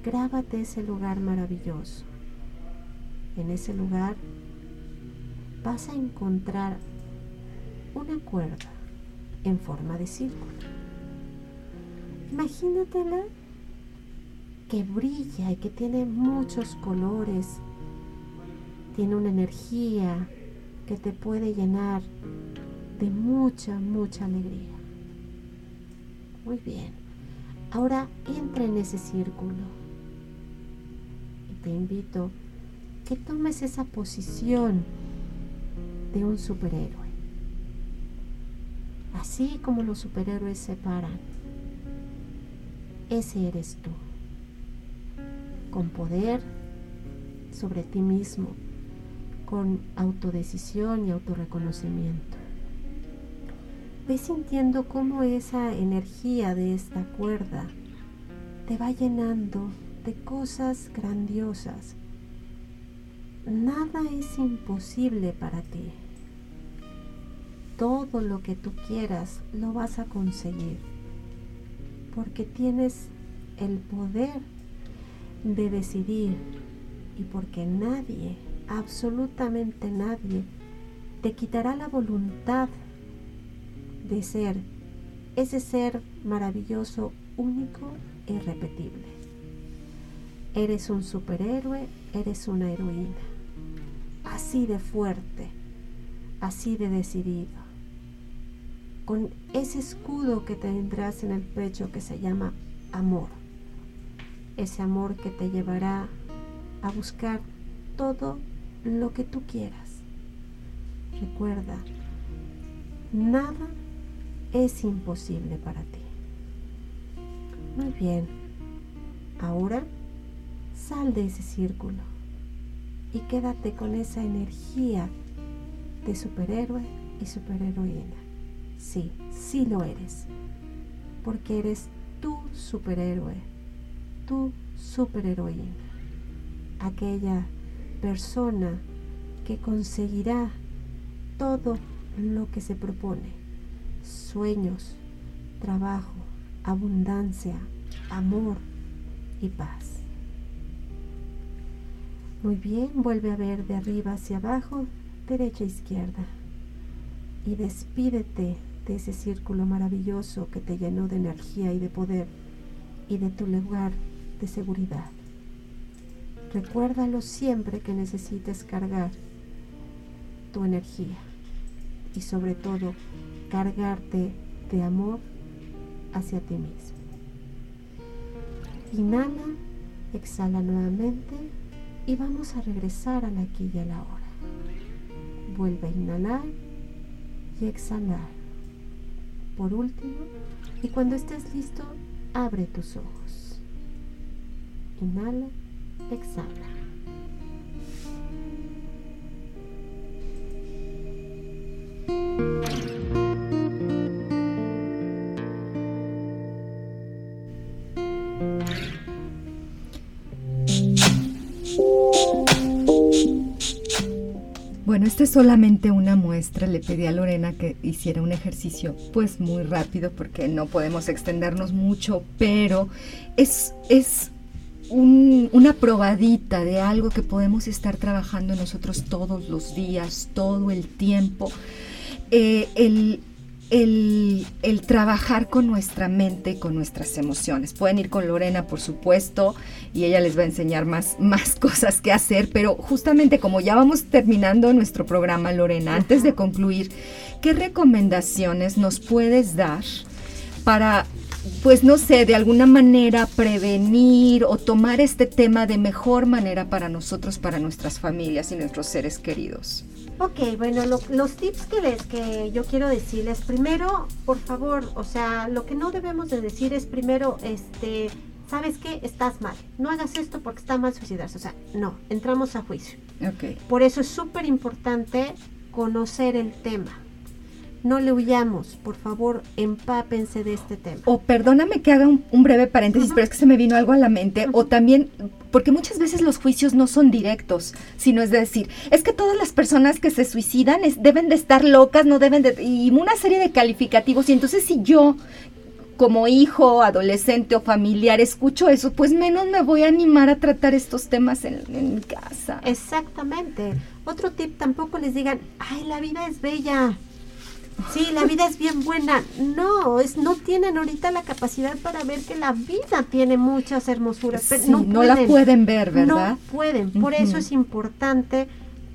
Speaker 2: Grábate ese lugar maravilloso. En ese lugar vas a encontrar una cuerda en forma de círculo. Imagínatela que brilla y que tiene muchos colores, tiene una energía que te puede llenar de mucha, mucha alegría. Muy bien. Ahora entra en ese círculo y te invito que tomes esa posición de un superhéroe así como los superhéroes se paran. Ese eres tú, con poder sobre ti mismo, con autodecisión y autorreconocimiento. Ve sintiendo cómo esa energía de esta cuerda te va llenando de cosas grandiosas. Nada es imposible para ti todo lo que tú quieras lo vas a conseguir. Porque tienes el poder de decidir y porque nadie, absolutamente nadie, te quitará la voluntad de ser ese ser maravilloso, único e irrepetible. Eres un superhéroe, eres una heroína, así de fuerte, así de decidido con ese escudo que tendrás en el pecho que se llama amor. Ese amor que te llevará a buscar todo lo que tú quieras. Recuerda, nada es imposible para ti. Muy bien, ahora sal de ese círculo y quédate con esa energía de superhéroe y superheroína. Sí, sí lo eres. Porque eres tu superhéroe, tu superheroína. Aquella persona que conseguirá todo lo que se propone. Sueños, trabajo, abundancia, amor y paz. Muy bien, vuelve a ver de arriba hacia abajo, derecha izquierda. Y despídete de ese círculo maravilloso que te llenó de energía y de poder y de tu lugar de seguridad. Recuérdalo siempre que necesites cargar tu energía y sobre todo cargarte de amor hacia ti mismo. Inhala, exhala nuevamente y vamos a regresar al aquí y a la hora. Vuelve a inhalar y exhalar por último, y cuando estés listo, abre tus ojos. inhala, exhala.
Speaker 1: Solamente una muestra. Le pedí a Lorena que hiciera un ejercicio pues muy rápido porque no podemos extendernos mucho, pero es, es una probadita de algo que podemos estar trabajando nosotros todos los días, todo el tiempo. Eh, el, el, trabajar con nuestra mente, con nuestras emociones. Pueden ir con Lorena, por supuesto, y ella les va a enseñar más, más cosas que hacer, pero justamente como ya vamos terminando nuestro programa, Lorena, antes de concluir, ¿qué recomendaciones nos puedes dar para pues no sé, de alguna manera prevenir o tomar este tema de mejor manera para nosotros, para nuestras familias y nuestros seres queridos.
Speaker 2: Ok, bueno, los tips que les que yo quiero decirles, primero, por favor, o sea, lo que no debemos de decir es primero, este, ¿sabes qué? Estás mal. No hagas esto porque está mal suicidarse. O sea, no, entramos a juicio.
Speaker 1: Ok.
Speaker 2: Por eso es súper importante conocer el tema no le huyamos, por favor, empápense de este tema.
Speaker 1: O perdóname que haga un, breve paréntesis, pero es que se me vino algo a la mente, o también, porque muchas veces los juicios no son directos, sino es decir, es que todas las personas que se suicidan deben de estar locas, no deben de, y una serie de calificativos, y entonces si yo como hijo, adolescente o familiar escucho eso, pues menos me voy a animar a tratar estos temas en, en mi casa.
Speaker 2: Exactamente. Otro tip, tampoco les digan, ay, la vida es bella Sí, la vida es bien buena. No, es, no tienen ahorita la capacidad para ver que la vida tiene muchas hermosuras.
Speaker 1: no, la pueden ver, ¿verdad?
Speaker 2: No pueden. Por eso es importante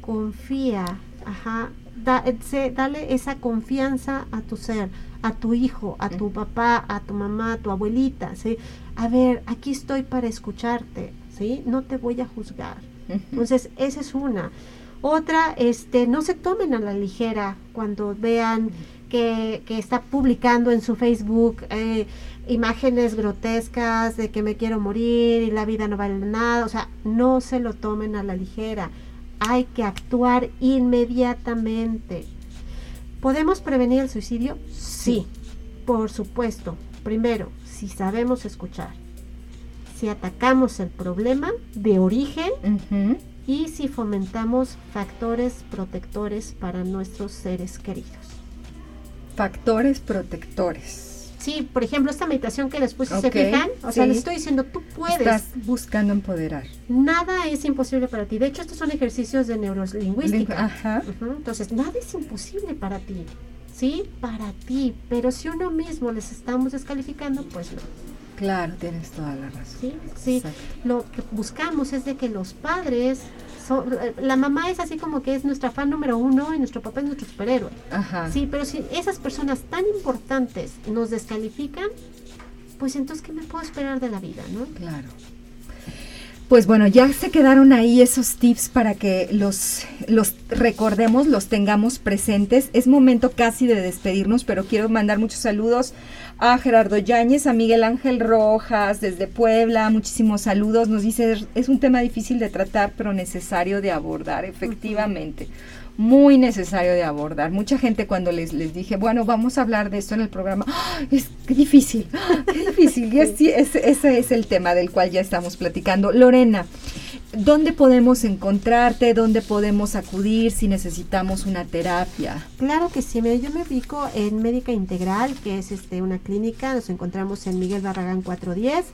Speaker 2: confía. Ajá. dale esa confianza a tu ser, a tu hijo, a tu papá, a tu mamá, a tu abuelita. ¿sí? A ver, aquí estoy para escucharte. ¿sí? No te voy a juzgar. Entonces, esa es una. Otra, este, no se tomen a la ligera cuando vean que, está publicando en su Facebook eh, imágenes grotescas de que me quiero morir y la vida no vale nada. O sea, no se lo tomen a la ligera. Hay que actuar inmediatamente. ¿Podemos prevenir el suicidio? Sí, por supuesto. Primero, si sabemos escuchar. Si atacamos el problema de origen, y si fomentamos factores protectores para nuestros seres queridos.
Speaker 1: Factores protectores.
Speaker 2: Sí, por ejemplo, esta meditación que les puse, ¿se fijan? O sea, les estoy diciendo, tú puedes.
Speaker 1: Estás buscando empoderar.
Speaker 2: Nada es imposible para ti. De hecho, estos son ejercicios de neurolingüística. Ajá. Entonces, nada es imposible para ti. ¿Sí? Para ti. Pero si uno mismo les estamos descalificando, pues no.
Speaker 1: Claro, tienes toda la razón.
Speaker 2: Sí, sí. Lo que buscamos es de que los padres, la mamá es así como que es nuestra fan número uno y nuestro papá es nuestro superhéroe. Ajá. Sí, pero si esas personas tan importantes nos descalifican, pues entonces, ¿qué me puedo esperar de la vida, no?
Speaker 1: Claro. Pues bueno, ya se quedaron ahí esos tips para que los, los recordemos, los tengamos presentes. Es momento casi de despedirnos, pero quiero mandar muchos saludos a Gerardo Yáñez, a Miguel Ángel Rojas desde Puebla, muchísimos saludos. Nos dice, es un tema difícil de tratar, pero necesario de abordar, efectivamente. Muy necesario de abordar. Mucha gente cuando les, les dije, bueno, vamos a hablar de esto en el programa, ¡Ah! es difícil, ¡Ah! qué difícil. Y ese es el tema del cual ya estamos platicando. Lorena, ¿Dónde podemos encontrarte? ¿Dónde podemos acudir si necesitamos una terapia?
Speaker 2: Claro que sí, yo me ubico en Médica Integral, que es este, una clínica, nos encontramos en Miguel Barragán 410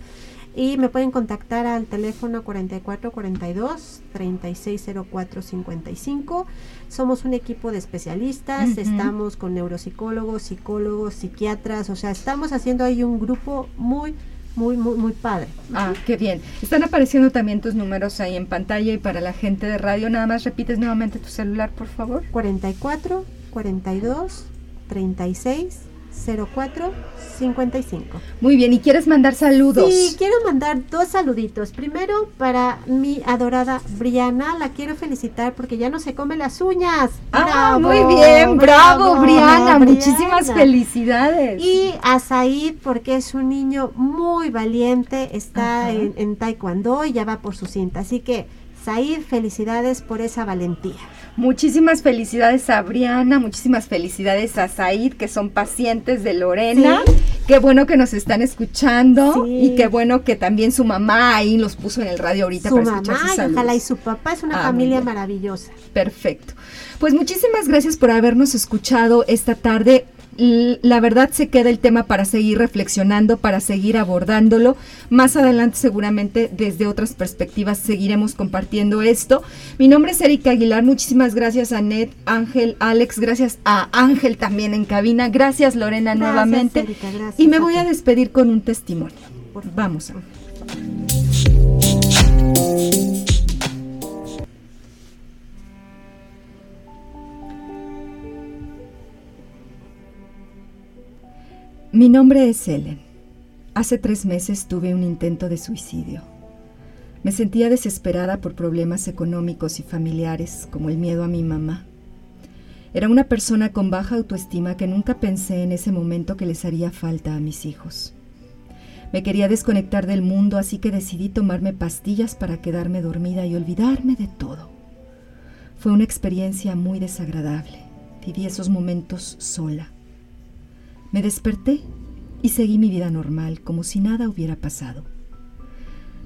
Speaker 2: y me pueden contactar al teléfono 4442 360455. Somos un equipo de especialistas, estamos con neuropsicólogos, psicólogos, psiquiatras, o sea, estamos haciendo ahí un grupo muy muy, muy, muy padre.
Speaker 1: Ah, qué bien. Están apareciendo también tus números ahí en pantalla y para la gente de radio, nada más repites nuevamente tu celular, por favor.
Speaker 2: 44 42 36 55.
Speaker 1: Muy bien, ¿y quieres mandar saludos?
Speaker 2: Sí, quiero mandar dos saluditos. Primero para mi adorada Briana, la quiero felicitar porque ya no se come las uñas.
Speaker 1: Ah, muy bien, bravo, Briana, muchísimas felicidades.
Speaker 2: Y a Said porque es un niño muy valiente, está en, en taekwondo y ya va por su cinta. Así que Said, felicidades por esa valentía.
Speaker 1: Muchísimas felicidades a Briana, muchísimas felicidades a Said, que son pacientes de Lorena. Qué bueno que nos están escuchando y qué bueno que también su mamá ahí los puso en el radio ahorita
Speaker 2: su para escuchar sus Ojalá y su papá es una ah, familia maravillosa.
Speaker 1: Perfecto. Pues muchísimas gracias por habernos escuchado esta tarde la verdad se queda el tema para seguir reflexionando, para seguir abordándolo. Más adelante seguramente desde otras perspectivas seguiremos compartiendo esto. Mi nombre es Erika Aguilar, muchísimas gracias a Ned, Ángel, Alex, gracias a Ángel también en cabina, gracias Lorena nuevamente. y me voy a, despedir con un testimonio. Vamos a Mi nombre es Ellen. Hace tres meses tuve un intento de suicidio. Me sentía desesperada por problemas económicos y familiares, como el miedo a mi mamá. Era una persona con baja autoestima que nunca pensé en ese momento que les haría falta a mis hijos. Me quería desconectar del mundo, así que decidí tomarme pastillas para quedarme dormida y olvidarme de todo. Fue una experiencia muy desagradable. Viví esos momentos sola me desperté y seguí mi vida normal, como si nada hubiera pasado.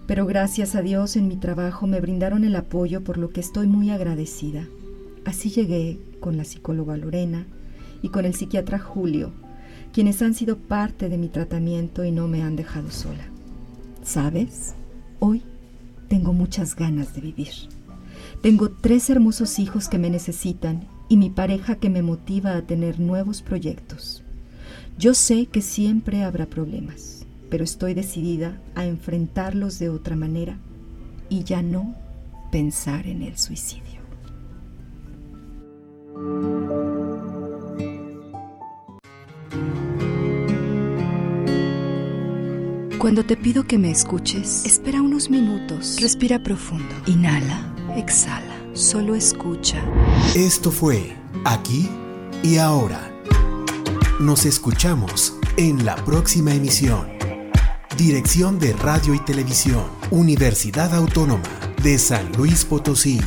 Speaker 1: Pero gracias a Dios en mi trabajo me brindaron el apoyo por lo que estoy muy agradecida. Así llegué con la psicóloga Lorena y con el psiquiatra Julio, quienes han sido parte de mi tratamiento y no me han dejado sola. ¿Sabes? Hoy tengo muchas ganas de vivir. Tengo tres hermosos hijos que me necesitan y mi pareja que me motiva a tener nuevos proyectos. Yo sé que siempre habrá problemas, pero estoy decidida a enfrentarlos de otra manera y ya no pensar en el suicidio. Cuando te pido que me escuches, espera unos minutos, respira profundo, inhala, exhala, solo escucha.
Speaker 3: Esto fue aquí y ahora nos escuchamos en la próxima emisión. Dirección de Radio y Televisión, Universidad Autónoma de San Luis Potosí.